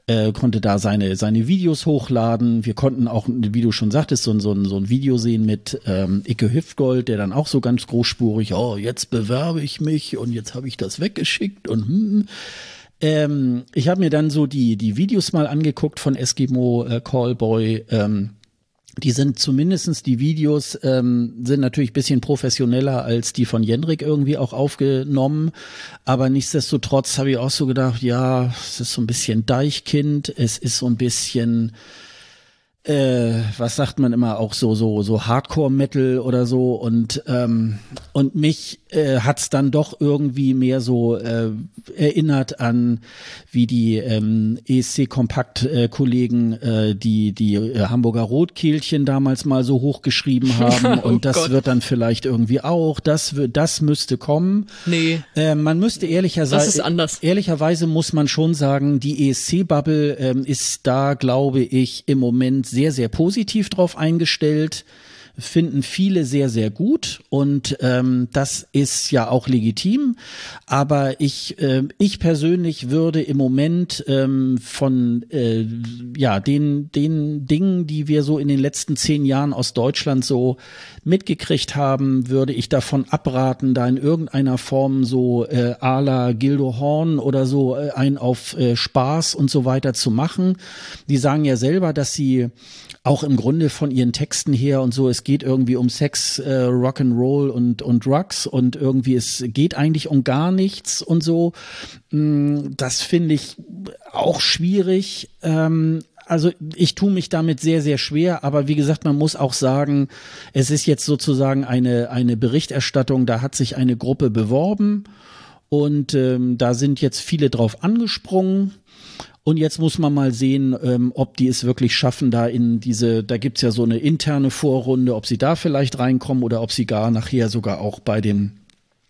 äh, konnte da seine seine Videos hochladen. Wir konnten auch, wie du schon sagtest, so, so, so ein Video sehen mit ähm, Icke Hüftgold, der dann auch so ganz großspurig, oh, jetzt bewerbe ich mich und jetzt habe ich das weggeschickt und hm. Ähm, ich habe mir dann so die die Videos mal angeguckt von Eskimo äh, Callboy. Ähm, die sind zumindestens die Videos ähm, sind natürlich bisschen professioneller als die von Jendrik irgendwie auch aufgenommen, aber nichtsdestotrotz habe ich auch so gedacht, ja, es ist so ein bisschen Deichkind, es ist so ein bisschen äh, was sagt man immer auch so so so Hardcore Metal oder so und ähm, und mich äh, hat's dann doch irgendwie mehr so äh, erinnert an wie die ähm, ESC Kompakt äh, Kollegen äh, die die äh, Hamburger Rotkehlchen damals mal so hochgeschrieben haben oh und das Gott. wird dann vielleicht irgendwie auch das wird das müsste kommen. Nee. Äh, man müsste ehrlicherweise das ist anders. ehrlicherweise muss man schon sagen, die ESC Bubble ähm, ist da glaube ich im Moment sehr, sehr positiv drauf eingestellt finden viele sehr, sehr gut und ähm, das ist ja auch legitim. Aber ich, äh, ich persönlich würde im Moment ähm, von äh, ja den den Dingen, die wir so in den letzten zehn Jahren aus Deutschland so mitgekriegt haben, würde ich davon abraten, da in irgendeiner Form so äh, à la Gildo Horn oder so äh, ein auf äh, Spaß und so weiter zu machen. Die sagen ja selber, dass sie auch im Grunde von ihren Texten her und so, es geht irgendwie um Sex, äh, Rock'n'Roll und, und Drugs und irgendwie es geht eigentlich um gar nichts und so. Mm, das finde ich auch schwierig. Ähm, also ich tue mich damit sehr, sehr schwer, aber wie gesagt, man muss auch sagen, es ist jetzt sozusagen eine, eine Berichterstattung, da hat sich eine Gruppe beworben und ähm, da sind jetzt viele drauf angesprungen. Und jetzt muss man mal sehen, ähm, ob die es wirklich schaffen, da in diese, da gibt's ja so eine interne Vorrunde, ob sie da vielleicht reinkommen oder ob sie gar nachher sogar auch bei dem,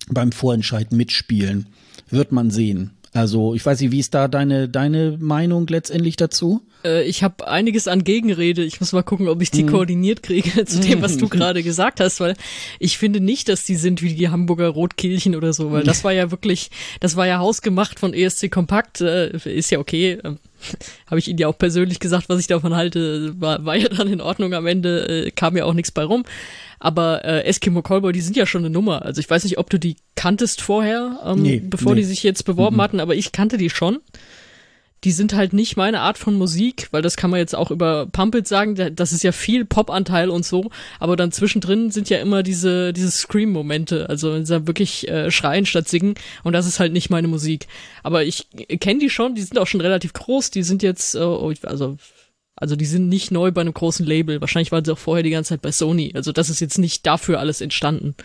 beim Vorentscheid mitspielen. Wird man sehen. Also ich weiß nicht, wie ist da deine, deine Meinung letztendlich dazu? Äh, ich habe einiges an Gegenrede. Ich muss mal gucken, ob ich die mhm. koordiniert kriege zu dem, was du mhm. gerade gesagt hast, weil ich finde nicht, dass die sind wie die Hamburger Rotkehlchen oder so, weil das war ja wirklich, das war ja hausgemacht von ESC Kompakt, äh, ist ja okay. Ähm, habe ich Ihnen ja auch persönlich gesagt, was ich davon halte, war, war ja dann in Ordnung am Ende, äh, kam ja auch nichts bei rum. Aber äh, Eskimo Callboy, die sind ja schon eine Nummer. Also ich weiß nicht, ob du die kanntest vorher, ähm, nee, bevor nee. die sich jetzt beworben mhm. hatten, aber ich kannte die schon die sind halt nicht meine Art von Musik, weil das kann man jetzt auch über Pumped sagen, das ist ja viel Pop-Anteil und so, aber dann zwischendrin sind ja immer diese, diese Scream-Momente, also wenn sie wirklich äh, schreien statt singen und das ist halt nicht meine Musik. Aber ich kenne die schon, die sind auch schon relativ groß, die sind jetzt, äh, oh, also also die sind nicht neu bei einem großen Label. Wahrscheinlich waren sie auch vorher die ganze Zeit bei Sony. Also das ist jetzt nicht dafür alles entstanden.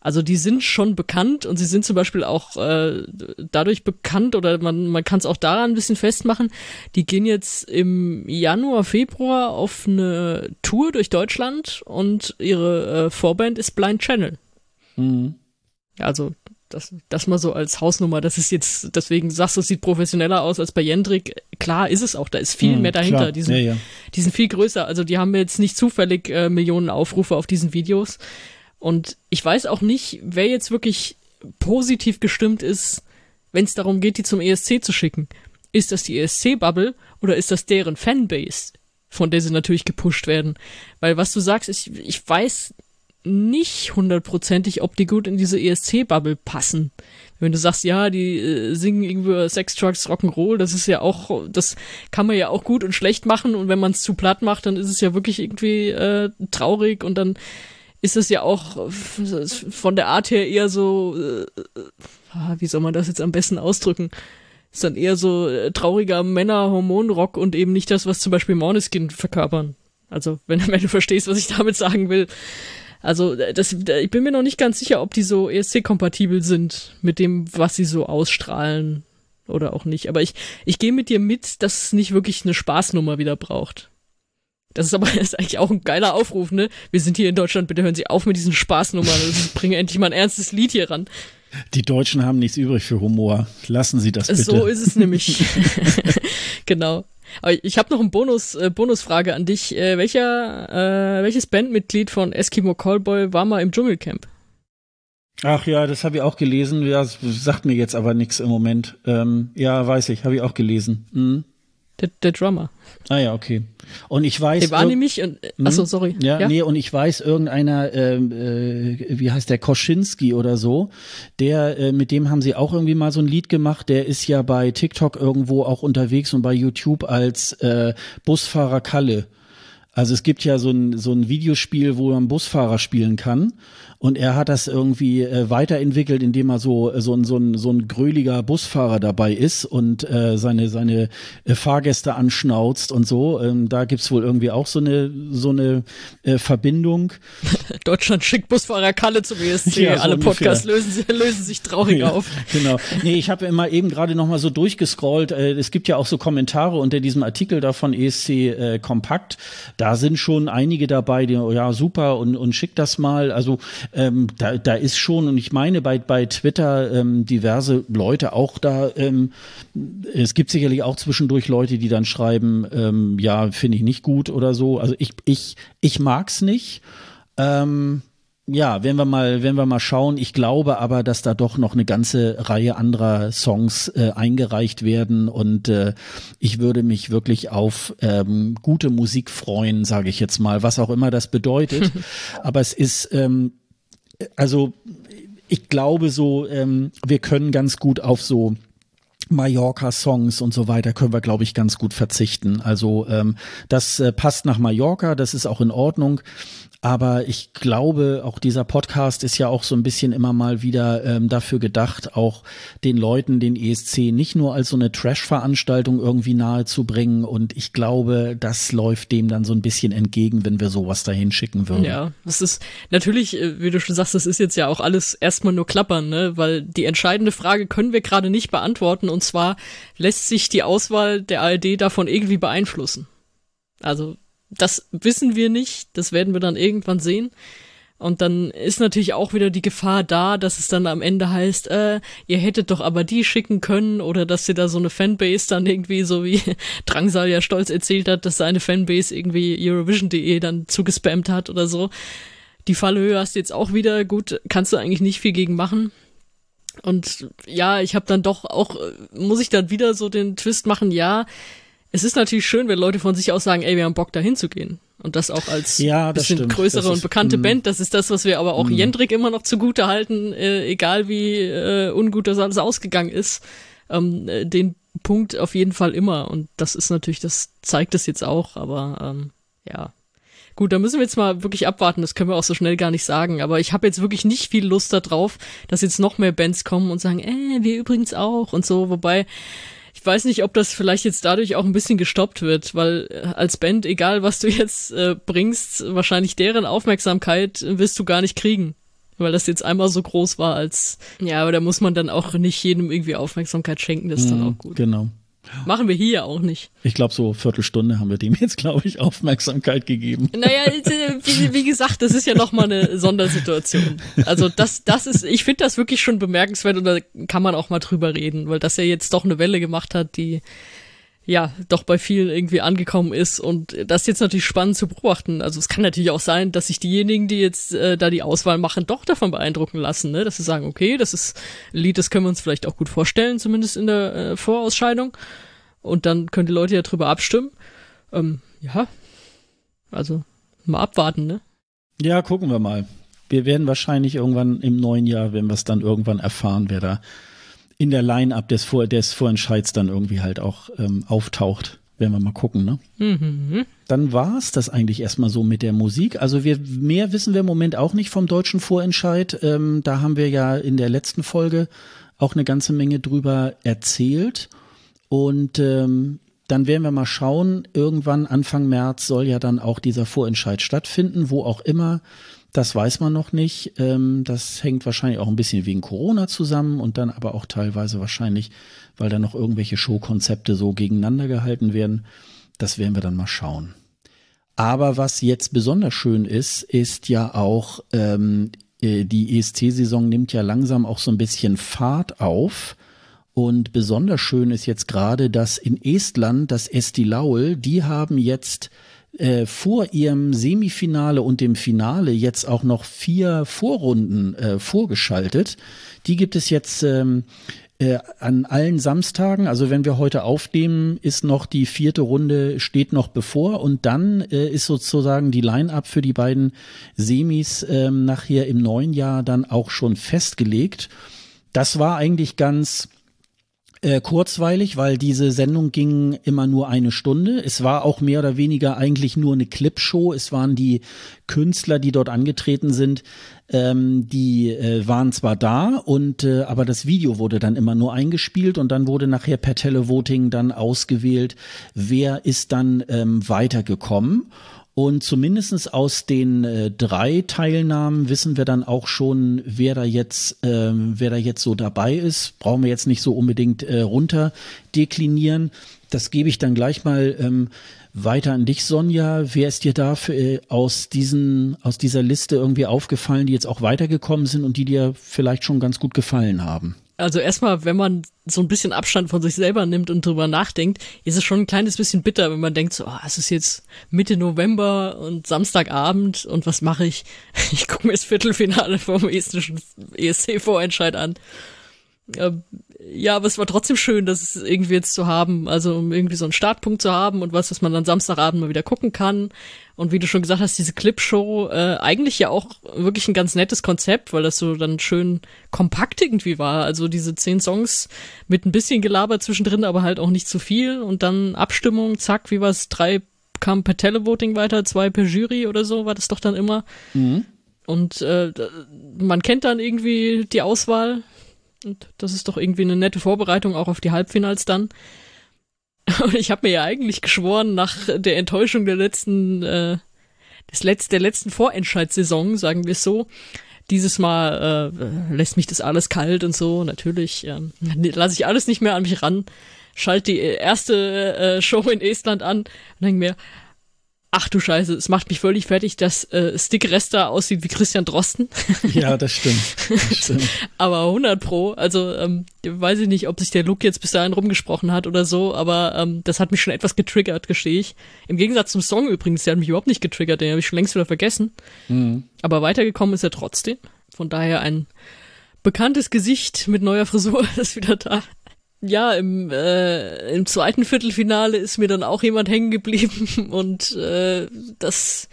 Also die sind schon bekannt und sie sind zum Beispiel auch äh, dadurch bekannt oder man, man kann es auch daran ein bisschen festmachen. Die gehen jetzt im Januar, Februar auf eine Tour durch Deutschland und ihre äh, Vorband ist Blind Channel. Mhm. Also das, das mal so als Hausnummer. Das ist jetzt, deswegen sagst du, es sieht professioneller aus als bei Jendrik. Klar ist es auch, da ist viel mhm, mehr dahinter. Die sind, ja, ja. die sind viel größer. Also die haben jetzt nicht zufällig äh, Millionen Aufrufe auf diesen Videos. Und ich weiß auch nicht, wer jetzt wirklich positiv gestimmt ist, wenn es darum geht, die zum ESC zu schicken. Ist das die ESC-Bubble oder ist das deren Fanbase, von der sie natürlich gepusht werden? Weil was du sagst, ich, ich weiß nicht hundertprozentig, ob die gut in diese ESC-Bubble passen. Wenn du sagst, ja, die äh, singen irgendwie Sex, Drugs, Rock'n'Roll, das ist ja auch, das kann man ja auch gut und schlecht machen und wenn man es zu platt macht, dann ist es ja wirklich irgendwie äh, traurig und dann ist es ja auch von der Art her eher so, äh, ah, wie soll man das jetzt am besten ausdrücken? Ist dann eher so äh, trauriger Männer-Hormonrock und eben nicht das, was zum Beispiel Morneskin verkörpern. Also, wenn, wenn du verstehst, was ich damit sagen will. Also äh, das, ich bin mir noch nicht ganz sicher, ob die so ESC-kompatibel sind mit dem, was sie so ausstrahlen oder auch nicht. Aber ich, ich gehe mit dir mit, dass es nicht wirklich eine Spaßnummer wieder braucht. Das ist aber das ist eigentlich auch ein geiler Aufruf, ne? Wir sind hier in Deutschland, bitte hören Sie auf mit diesen Spaßnummern. Bringen endlich mal ein ernstes Lied hier ran. Die Deutschen haben nichts übrig für Humor. Lassen Sie das bitte. So ist es nämlich. genau. Aber ich habe noch eine Bonus, äh, Bonusfrage an dich. Äh, welcher, äh, welches Bandmitglied von Eskimo Callboy war mal im Dschungelcamp? Ach ja, das habe ich auch gelesen. Ja, sagt mir jetzt aber nichts im Moment. Ähm, ja, weiß ich, habe ich auch gelesen. Mhm. Der, der Drummer. Ah ja, okay. Und ich weiß. Der war nämlich. Und, hm? achso, sorry. Ja, ja, nee, und ich weiß, irgendeiner, ähm, äh, wie heißt der, Koschinski oder so, der, äh, mit dem haben sie auch irgendwie mal so ein Lied gemacht. Der ist ja bei TikTok irgendwo auch unterwegs und bei YouTube als äh, Busfahrer Kalle. Also es gibt ja so ein, so ein Videospiel, wo man Busfahrer spielen kann. Und er hat das irgendwie äh, weiterentwickelt, indem er so, äh, so, ein, so, ein, so ein gröliger Busfahrer dabei ist und äh, seine, seine äh, Fahrgäste anschnauzt und so. Ähm, da gibt's wohl irgendwie auch so eine, so eine äh, Verbindung. Deutschland schickt Busfahrer Kalle zum ESC. Ja, so Alle ungefähr. Podcasts lösen, lösen sich traurig ja, auf. Genau. Nee, ich habe immer eben gerade noch mal so durchgescrollt. Äh, es gibt ja auch so Kommentare unter diesem Artikel da von ESC äh, Kompakt. Da sind schon einige dabei, die, ja, super und, und schick das mal. Also ähm, da, da ist schon, und ich meine bei, bei Twitter ähm, diverse Leute auch da, ähm, es gibt sicherlich auch zwischendurch Leute, die dann schreiben, ähm, ja, finde ich nicht gut oder so. Also ich, ich, ich mag's nicht. Ähm, ja, wenn wir mal, wenn wir mal schauen, ich glaube aber, dass da doch noch eine ganze Reihe anderer Songs äh, eingereicht werden und äh, ich würde mich wirklich auf ähm, gute Musik freuen, sage ich jetzt mal, was auch immer das bedeutet. aber es ist ähm, also ich glaube so, ähm, wir können ganz gut auf so Mallorca-Songs und so weiter können wir, glaube ich, ganz gut verzichten. Also ähm, das äh, passt nach Mallorca, das ist auch in Ordnung. Aber ich glaube, auch dieser Podcast ist ja auch so ein bisschen immer mal wieder ähm, dafür gedacht, auch den Leuten den ESC nicht nur als so eine Trash-Veranstaltung irgendwie nahezubringen. Und ich glaube, das läuft dem dann so ein bisschen entgegen, wenn wir sowas dahin schicken würden. Ja, das ist natürlich, äh, wie du schon sagst, das ist jetzt ja auch alles erstmal nur klappern, ne? Weil die entscheidende Frage können wir gerade nicht beantworten. Und zwar lässt sich die Auswahl der ARD davon irgendwie beeinflussen. Also das wissen wir nicht, das werden wir dann irgendwann sehen. Und dann ist natürlich auch wieder die Gefahr da, dass es dann am Ende heißt, äh, ihr hättet doch aber die schicken können oder dass sie da so eine Fanbase dann irgendwie, so wie Drangsal ja stolz erzählt hat, dass seine Fanbase irgendwie Eurovision.de dann zugespammt hat oder so. Die Fallhöhe hast du jetzt auch wieder, gut, kannst du eigentlich nicht viel gegen machen. Und ja, ich habe dann doch auch, muss ich dann wieder so den Twist machen, ja, es ist natürlich schön, wenn Leute von sich aus sagen, ey, wir haben Bock dahin zu gehen. Und das auch als ja, bisschen stimmt. größere das und bekannte ist, mm. Band. Das ist das, was wir aber auch mm. Jendrik immer noch zugute halten, äh, egal wie äh, ungut das alles ausgegangen ist. Ähm, äh, den Punkt auf jeden Fall immer. Und das ist natürlich, das zeigt es jetzt auch, aber ähm, ja. Gut, da müssen wir jetzt mal wirklich abwarten, das können wir auch so schnell gar nicht sagen. Aber ich habe jetzt wirklich nicht viel Lust darauf, dass jetzt noch mehr Bands kommen und sagen, äh, wir übrigens auch und so. Wobei, ich weiß nicht, ob das vielleicht jetzt dadurch auch ein bisschen gestoppt wird, weil äh, als Band, egal was du jetzt äh, bringst, wahrscheinlich deren Aufmerksamkeit wirst du gar nicht kriegen. Weil das jetzt einmal so groß war als, ja, aber da muss man dann auch nicht jedem irgendwie Aufmerksamkeit schenken, das ist mhm, dann auch gut. Genau. Machen wir hier auch nicht. Ich glaube, so Viertelstunde haben wir dem jetzt, glaube ich, Aufmerksamkeit gegeben. Naja, wie, wie gesagt, das ist ja nochmal eine Sondersituation. Also das, das ist, ich finde das wirklich schon bemerkenswert und da kann man auch mal drüber reden, weil das ja jetzt doch eine Welle gemacht hat, die ja, doch bei vielen irgendwie angekommen ist und das ist jetzt natürlich spannend zu beobachten. Also es kann natürlich auch sein, dass sich diejenigen, die jetzt äh, da die Auswahl machen, doch davon beeindrucken lassen, ne? dass sie sagen, okay, das ist ein Lied, das können wir uns vielleicht auch gut vorstellen, zumindest in der äh, Vorausscheidung. Und dann können die Leute ja drüber abstimmen. Ähm, ja, also mal abwarten, ne? Ja, gucken wir mal. Wir werden wahrscheinlich irgendwann im neuen Jahr, wenn wir es dann irgendwann erfahren, wer da in der Line-Up des, Vor des Vorentscheids dann irgendwie halt auch ähm, auftaucht. Werden wir mal gucken, ne? Mhm. Dann war es das eigentlich erstmal so mit der Musik. Also wir mehr wissen wir im Moment auch nicht vom deutschen Vorentscheid. Ähm, da haben wir ja in der letzten Folge auch eine ganze Menge drüber erzählt. Und ähm, dann werden wir mal schauen. Irgendwann Anfang März soll ja dann auch dieser Vorentscheid stattfinden, wo auch immer. Das weiß man noch nicht. Ähm, das hängt wahrscheinlich auch ein bisschen wegen Corona zusammen und dann aber auch teilweise wahrscheinlich, weil da noch irgendwelche Showkonzepte so gegeneinander gehalten werden. Das werden wir dann mal schauen. Aber was jetzt besonders schön ist, ist ja auch, ähm, äh, die ESC-Saison nimmt ja langsam auch so ein bisschen Fahrt auf. Und besonders schön ist jetzt gerade, dass in Estland das Esti Laul, die haben jetzt äh, vor ihrem Semifinale und dem Finale jetzt auch noch vier Vorrunden äh, vorgeschaltet. Die gibt es jetzt ähm, äh, an allen Samstagen. Also wenn wir heute aufnehmen, ist noch die vierte Runde steht noch bevor und dann äh, ist sozusagen die Line-up für die beiden Semis ähm, nachher im neuen Jahr dann auch schon festgelegt. Das war eigentlich ganz äh, kurzweilig, weil diese Sendung ging immer nur eine Stunde. Es war auch mehr oder weniger eigentlich nur eine Clipshow. Es waren die Künstler, die dort angetreten sind, ähm, die äh, waren zwar da und äh, aber das Video wurde dann immer nur eingespielt und dann wurde nachher per Televoting dann ausgewählt, wer ist dann ähm, weitergekommen. Und zumindestens aus den äh, drei Teilnahmen wissen wir dann auch schon, wer da jetzt, äh, wer da jetzt so dabei ist. Brauchen wir jetzt nicht so unbedingt äh, runter deklinieren. Das gebe ich dann gleich mal ähm, weiter an dich, Sonja. Wer ist dir da für, äh, aus diesen, aus dieser Liste irgendwie aufgefallen, die jetzt auch weitergekommen sind und die dir vielleicht schon ganz gut gefallen haben? Also erstmal, wenn man so ein bisschen Abstand von sich selber nimmt und drüber nachdenkt, ist es schon ein kleines bisschen bitter, wenn man denkt, so, oh, es ist jetzt Mitte November und Samstagabend und was mache ich? Ich gucke mir das Viertelfinale vom estnischen ESC-Vorentscheid an. Ähm, ja, aber es war trotzdem schön, das irgendwie jetzt zu haben, also um irgendwie so einen Startpunkt zu haben und was, was man dann Samstagabend mal wieder gucken kann. Und wie du schon gesagt hast, diese Clipshow, äh, eigentlich ja auch wirklich ein ganz nettes Konzept, weil das so dann schön kompakt irgendwie war. Also diese zehn Songs mit ein bisschen Gelaber zwischendrin, aber halt auch nicht zu viel. Und dann Abstimmung, zack, wie war's, drei kam per Televoting weiter, zwei per Jury oder so, war das doch dann immer. Mhm. Und äh, man kennt dann irgendwie die Auswahl. Und das ist doch irgendwie eine nette Vorbereitung auch auf die Halbfinals dann. Und ich habe mir ja eigentlich geschworen, nach der Enttäuschung der letzten, äh, des Letz der letzten Vorentscheidssaison, sagen wir es so, dieses Mal äh, lässt mich das alles kalt und so. Natürlich ähm, lasse ich alles nicht mehr an mich ran. Schalte die erste äh, Show in Estland an und denke mir, ach du Scheiße, es macht mich völlig fertig, dass äh, Stick Resta aussieht wie Christian Drosten. Ja, das stimmt. Das stimmt. aber 100 pro, also ähm, weiß ich nicht, ob sich der Look jetzt bis dahin rumgesprochen hat oder so, aber ähm, das hat mich schon etwas getriggert, gestehe ich. Im Gegensatz zum Song übrigens, der hat mich überhaupt nicht getriggert, den habe ich schon längst wieder vergessen. Mhm. Aber weitergekommen ist er trotzdem. Von daher ein bekanntes Gesicht mit neuer Frisur ist wieder da ja, im, äh, im zweiten Viertelfinale ist mir dann auch jemand hängen geblieben und äh, das,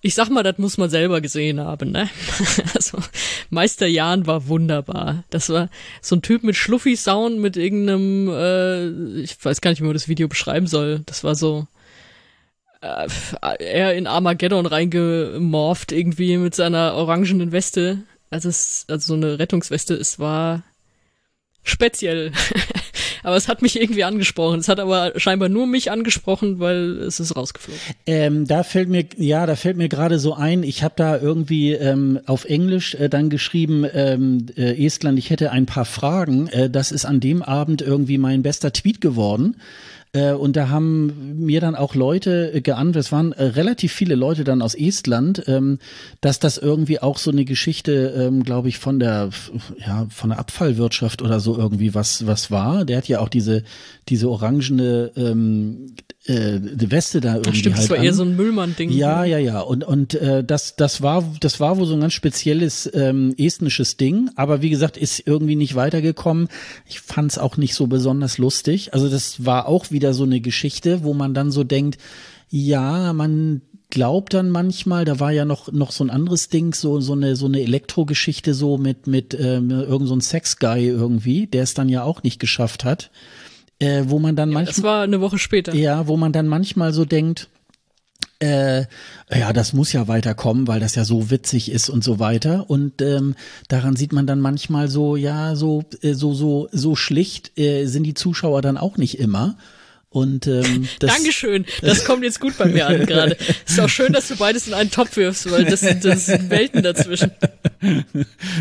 ich sag mal, das muss man selber gesehen haben, ne? Also Meister Jan war wunderbar. Das war so ein Typ mit Schluffi-Sound, mit irgendeinem, äh, ich weiß gar nicht, wie man das Video beschreiben soll. Das war so äh, er in Armageddon reingemorpht irgendwie mit seiner orangenen Weste. Also es, also so eine Rettungsweste, es war speziell. Aber es hat mich irgendwie angesprochen. Es hat aber scheinbar nur mich angesprochen, weil es ist rausgeflogen. Ähm, da fällt mir, ja, da fällt mir gerade so ein, ich habe da irgendwie ähm, auf Englisch äh, dann geschrieben, ähm, äh, Estland, ich hätte ein paar Fragen. Äh, das ist an dem Abend irgendwie mein bester Tweet geworden. Äh, und da haben mir dann auch Leute äh, geantwortet, es waren äh, relativ viele Leute dann aus Estland, ähm, dass das irgendwie auch so eine Geschichte, ähm, glaube ich, von der, ja, von der Abfallwirtschaft oder so irgendwie was, was war. Der hat ja auch diese, diese orangene ähm, äh, Weste da irgendwie. Ach stimmt, halt das war an. eher so ein Müllmann-Ding. Ja, ja, ja. Und, und äh, das, das war, das war wohl so ein ganz spezielles ähm, estnisches Ding, aber wie gesagt, ist irgendwie nicht weitergekommen. Ich fand es auch nicht so besonders lustig. Also das war auch wieder wieder so eine Geschichte, wo man dann so denkt, ja, man glaubt dann manchmal, da war ja noch noch so ein anderes Ding, so so eine so eine Elektrogeschichte so mit mit ähm, irgend so ein Sexguy irgendwie, der es dann ja auch nicht geschafft hat, äh, wo man dann ja, manchmal das war eine Woche später. Ja, wo man dann manchmal so denkt, äh, ja, das muss ja weiterkommen, weil das ja so witzig ist und so weiter. Und ähm, daran sieht man dann manchmal so, ja, so äh, so so so schlicht äh, sind die Zuschauer dann auch nicht immer. Und ähm, das Dankeschön, das kommt jetzt gut bei mir an gerade. Ist auch schön, dass du beides in einen Topf wirfst, weil das, das sind Welten dazwischen.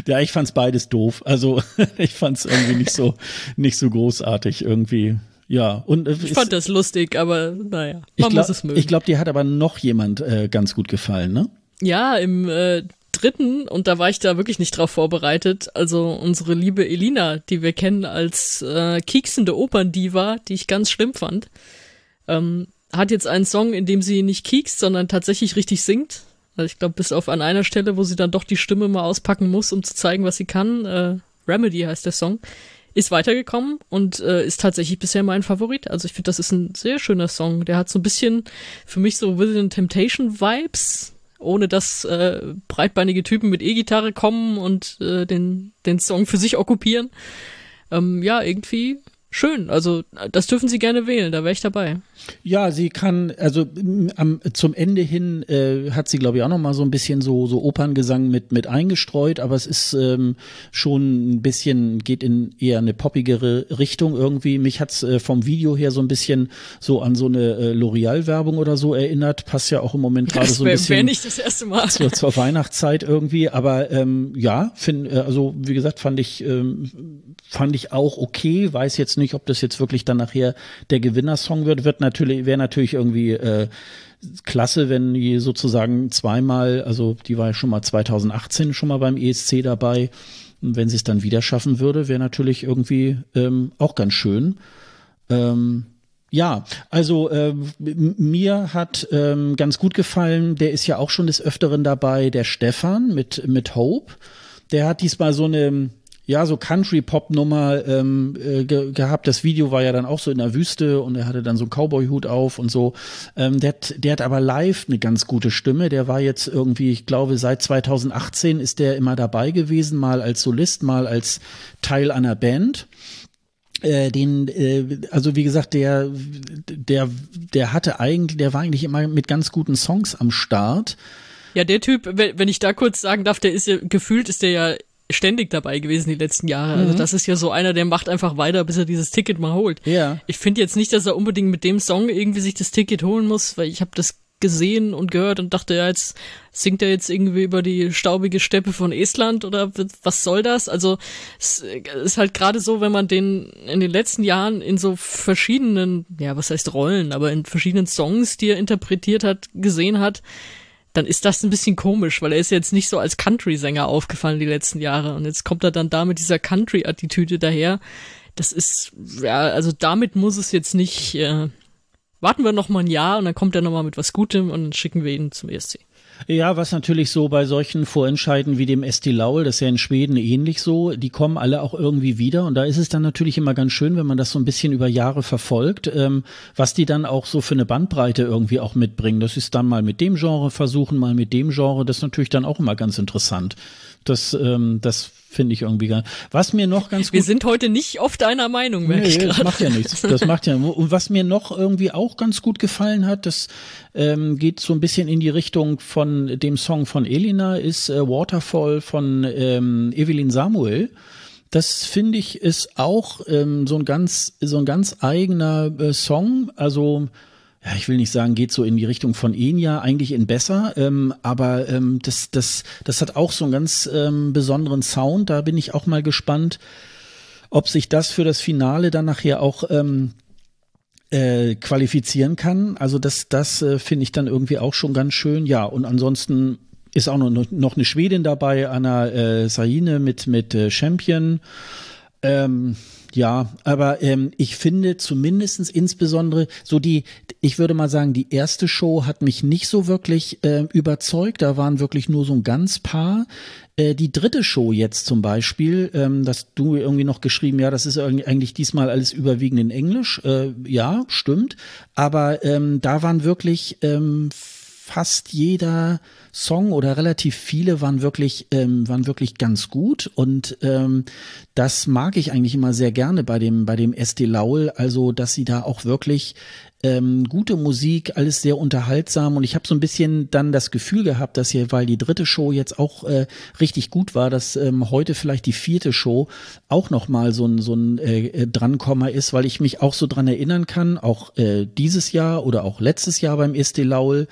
Ja, ich fand's beides doof. Also ich fand's irgendwie nicht so nicht so großartig irgendwie. Ja, und äh, ich fand das lustig, aber naja, man glaub, muss es mögen. Ich glaube, dir hat aber noch jemand äh, ganz gut gefallen, ne? Ja, im äh, dritten, und da war ich da wirklich nicht drauf vorbereitet, also unsere liebe Elina, die wir kennen als äh, kieksende Operndiva, die ich ganz schlimm fand, ähm, hat jetzt einen Song, in dem sie nicht kiekst, sondern tatsächlich richtig singt. Also ich glaube, bis auf an einer Stelle, wo sie dann doch die Stimme mal auspacken muss, um zu zeigen, was sie kann. Äh, Remedy heißt der Song. Ist weitergekommen und äh, ist tatsächlich bisher mein Favorit. Also ich finde, das ist ein sehr schöner Song. Der hat so ein bisschen für mich so Within Temptation Vibes ohne dass äh, breitbeinige Typen mit E-Gitarre kommen und äh, den, den Song für sich okkupieren. Ähm, ja, irgendwie schön. Also das dürfen Sie gerne wählen, da wäre ich dabei. Ja, sie kann, also am, zum Ende hin äh, hat sie, glaube ich, auch noch mal so ein bisschen so, so Operngesang mit, mit eingestreut, aber es ist ähm, schon ein bisschen, geht in eher eine poppigere Richtung irgendwie. Mich hat's äh, vom Video her so ein bisschen so an so eine äh, L'Oreal-Werbung oder so erinnert. Passt ja auch im Moment gerade so ein bisschen. Wäre nicht das erste Mal. Zur, zur Weihnachtszeit irgendwie, aber ähm, ja, find, äh, also wie gesagt, fand ich, ähm, fand ich auch okay. Weiß jetzt nicht, ob das jetzt wirklich dann nachher der Gewinnersong wird. Wird natürlich, wäre natürlich irgendwie äh, klasse, wenn die sozusagen zweimal, also die war ja schon mal 2018 schon mal beim ESC dabei. Und wenn sie es dann wieder schaffen würde, wäre natürlich irgendwie ähm, auch ganz schön. Ähm, ja, also äh, mir hat ähm, ganz gut gefallen, der ist ja auch schon des Öfteren dabei, der Stefan mit, mit Hope. Der hat diesmal so eine ja, so Country-Pop-Nummer ähm, äh, ge gehabt. Das Video war ja dann auch so in der Wüste und er hatte dann so einen Cowboy-Hut auf und so. Ähm, der, hat, der hat aber live eine ganz gute Stimme. Der war jetzt irgendwie, ich glaube, seit 2018 ist der immer dabei gewesen, mal als Solist, mal als Teil einer Band äh, den, äh, also wie gesagt, der, der, der hatte eigentlich, der war eigentlich immer mit ganz guten Songs am Start. Ja, der Typ, wenn ich da kurz sagen darf, der ist ja, gefühlt ist der ja ständig dabei gewesen die letzten Jahre. Also mhm. Also das ist ja so einer, der macht einfach weiter, bis er dieses Ticket mal holt. Ja. Ich finde jetzt nicht, dass er unbedingt mit dem Song irgendwie sich das Ticket holen muss, weil ich habe das gesehen und gehört und dachte, ja, jetzt singt er jetzt irgendwie über die staubige Steppe von Estland oder was soll das? Also es ist halt gerade so, wenn man den in den letzten Jahren in so verschiedenen, ja, was heißt Rollen, aber in verschiedenen Songs, die er interpretiert hat, gesehen hat, dann ist das ein bisschen komisch, weil er ist jetzt nicht so als Country-Sänger aufgefallen die letzten Jahre und jetzt kommt er dann da mit dieser Country-Attitüde daher. Das ist, ja, also damit muss es jetzt nicht, äh, warten wir noch mal ein Jahr und dann kommt er noch mal mit was Gutem und dann schicken wir ihn zum ESC. Ja, was natürlich so bei solchen Vorentscheiden wie dem Esti Laul, das ist ja in Schweden ähnlich so, die kommen alle auch irgendwie wieder und da ist es dann natürlich immer ganz schön, wenn man das so ein bisschen über Jahre verfolgt, ähm, was die dann auch so für eine Bandbreite irgendwie auch mitbringen. Das ist dann mal mit dem Genre versuchen, mal mit dem Genre, das ist natürlich dann auch immer ganz interessant. Das, ähm, das finde ich irgendwie gar Was mir noch ganz gut. Wir sind heute nicht oft einer Meinung, merke nee, ich Das macht ja nichts. Das macht ja. Und was mir noch irgendwie auch ganz gut gefallen hat, das ähm, geht so ein bisschen in die Richtung von dem Song von Elina, ist äh, Waterfall von ähm, Evelyn Samuel Das finde ich ist auch ähm, so ein ganz so ein ganz eigener äh, Song. Also ja, ich will nicht sagen, geht so in die Richtung von Enya, eigentlich in besser, ähm, aber ähm, das, das, das hat auch so einen ganz ähm, besonderen Sound. Da bin ich auch mal gespannt, ob sich das für das Finale dann nachher auch ähm, äh, qualifizieren kann. Also das, das äh, finde ich dann irgendwie auch schon ganz schön. Ja, und ansonsten ist auch noch, noch eine Schwedin dabei, Anna äh, Saine mit, mit äh, Champion. Ähm, ja, aber ähm, ich finde zumindestens insbesondere so die, ich würde mal sagen, die erste Show hat mich nicht so wirklich äh, überzeugt. Da waren wirklich nur so ein ganz paar. Äh, die dritte Show jetzt zum Beispiel, ähm, dass du irgendwie noch geschrieben, ja, das ist eigentlich diesmal alles überwiegend in Englisch. Äh, ja, stimmt. Aber ähm, da waren wirklich ähm, fast jeder Song oder relativ viele waren wirklich, ähm, waren wirklich ganz gut. Und ähm, das mag ich eigentlich immer sehr gerne bei dem, bei dem SD Laul, also dass sie da auch wirklich ähm, gute Musik, alles sehr unterhaltsam. Und ich habe so ein bisschen dann das Gefühl gehabt, dass hier, weil die dritte Show jetzt auch äh, richtig gut war, dass ähm, heute vielleicht die vierte Show auch nochmal so ein, so ein äh, äh, Drankommer ist, weil ich mich auch so dran erinnern kann, auch äh, dieses Jahr oder auch letztes Jahr beim Este Laul,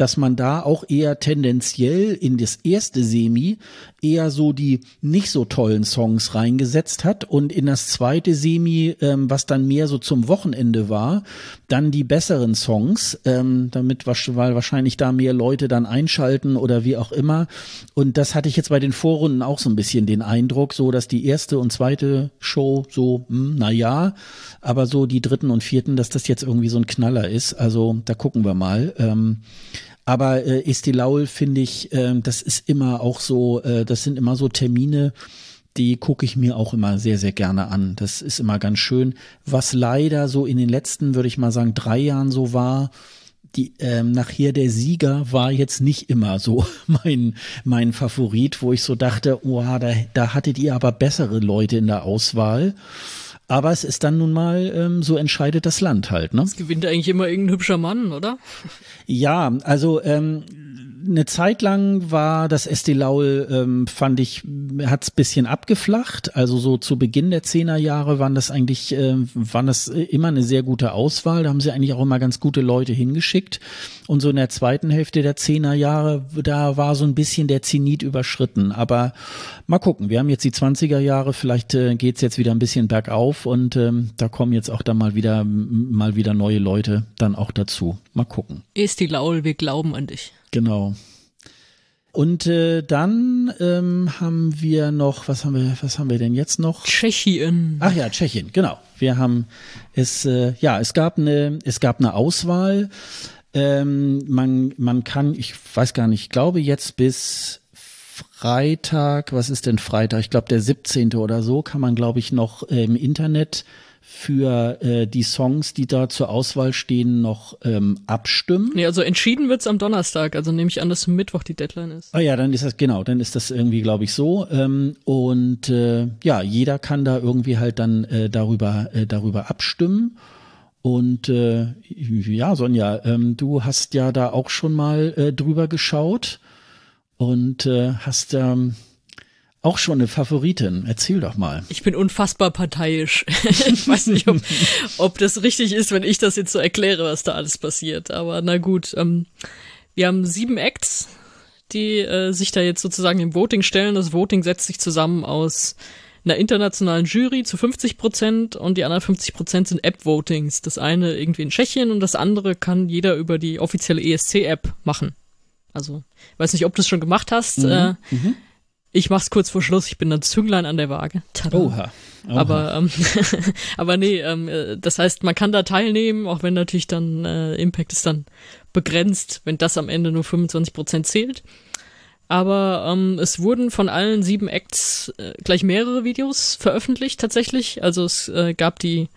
dass man da auch eher tendenziell in das erste Semi eher so die nicht so tollen Songs reingesetzt hat und in das zweite Semi, ähm, was dann mehr so zum Wochenende war, dann die besseren Songs, ähm, damit weil wahrscheinlich da mehr Leute dann einschalten oder wie auch immer. Und das hatte ich jetzt bei den Vorrunden auch so ein bisschen den Eindruck, so dass die erste und zweite Show so, hm, na ja, aber so die dritten und vierten, dass das jetzt irgendwie so ein Knaller ist. Also da gucken wir mal. Ähm, aber äh, Estilaul finde ich, äh, das ist immer auch so, äh, das sind immer so Termine, die gucke ich mir auch immer sehr, sehr gerne an. Das ist immer ganz schön. Was leider so in den letzten, würde ich mal sagen, drei Jahren so war, die ähm, nachher der Sieger war jetzt nicht immer so mein mein Favorit, wo ich so dachte, oh, da, da hattet ihr aber bessere Leute in der Auswahl. Aber es ist dann nun mal, ähm, so entscheidet das Land halt. Ne? Es gewinnt eigentlich immer irgendein hübscher Mann, oder? Ja, also ähm, eine Zeit lang war das SD Laul, ähm, fand ich, hat's bisschen abgeflacht. Also so zu Beginn der Zehnerjahre waren das eigentlich, äh, waren das immer eine sehr gute Auswahl. Da haben sie eigentlich auch immer ganz gute Leute hingeschickt. Und so in der zweiten Hälfte der Zehnerjahre, da war so ein bisschen der Zenit überschritten. Aber mal gucken, wir haben jetzt die 20er Jahre, vielleicht äh, geht's jetzt wieder ein bisschen bergauf und ähm, da kommen jetzt auch dann mal wieder, mal wieder neue Leute dann auch dazu. Mal gucken. SD Laul, wir glauben an dich. Genau. Und äh, dann ähm, haben wir noch, was haben wir, was haben wir denn jetzt noch? Tschechien. Ach ja, Tschechien, genau. Wir haben es, äh, ja, es gab eine, es gab eine Auswahl. Ähm, man, man kann, ich weiß gar nicht, ich glaube jetzt bis Freitag, was ist denn Freitag? Ich glaube der 17. oder so, kann man, glaube ich, noch äh, im Internet für äh, die Songs, die da zur Auswahl stehen, noch ähm, abstimmen. Nee, also entschieden wird's am Donnerstag, also nehme ich an, dass Mittwoch die Deadline ist. Ah ja, dann ist das genau, dann ist das irgendwie, glaube ich, so. Ähm, und äh, ja, jeder kann da irgendwie halt dann äh, darüber, äh, darüber abstimmen. Und äh, ja, Sonja, ähm, du hast ja da auch schon mal äh, drüber geschaut und äh, hast ähm, auch schon eine Favoritin. Erzähl doch mal. Ich bin unfassbar parteiisch. ich weiß nicht, ob, ob das richtig ist, wenn ich das jetzt so erkläre, was da alles passiert. Aber na gut. Ähm, wir haben sieben Acts, die äh, sich da jetzt sozusagen im Voting stellen. Das Voting setzt sich zusammen aus einer internationalen Jury zu 50 Prozent und die anderen 50 Prozent sind App-Votings. Das eine irgendwie in Tschechien und das andere kann jeder über die offizielle ESC-App machen. Also, weiß nicht, ob du es schon gemacht hast. Mhm. Äh, mhm. Ich mach's kurz vor Schluss, ich bin ein Zünglein an der Waage. Tada. Oha. Oha. Aber, ähm, aber nee, ähm, äh, das heißt, man kann da teilnehmen, auch wenn natürlich dann äh, Impact ist dann begrenzt, wenn das am Ende nur 25 Prozent zählt. Aber ähm, es wurden von allen sieben Acts äh, gleich mehrere Videos veröffentlicht tatsächlich. Also es äh, gab die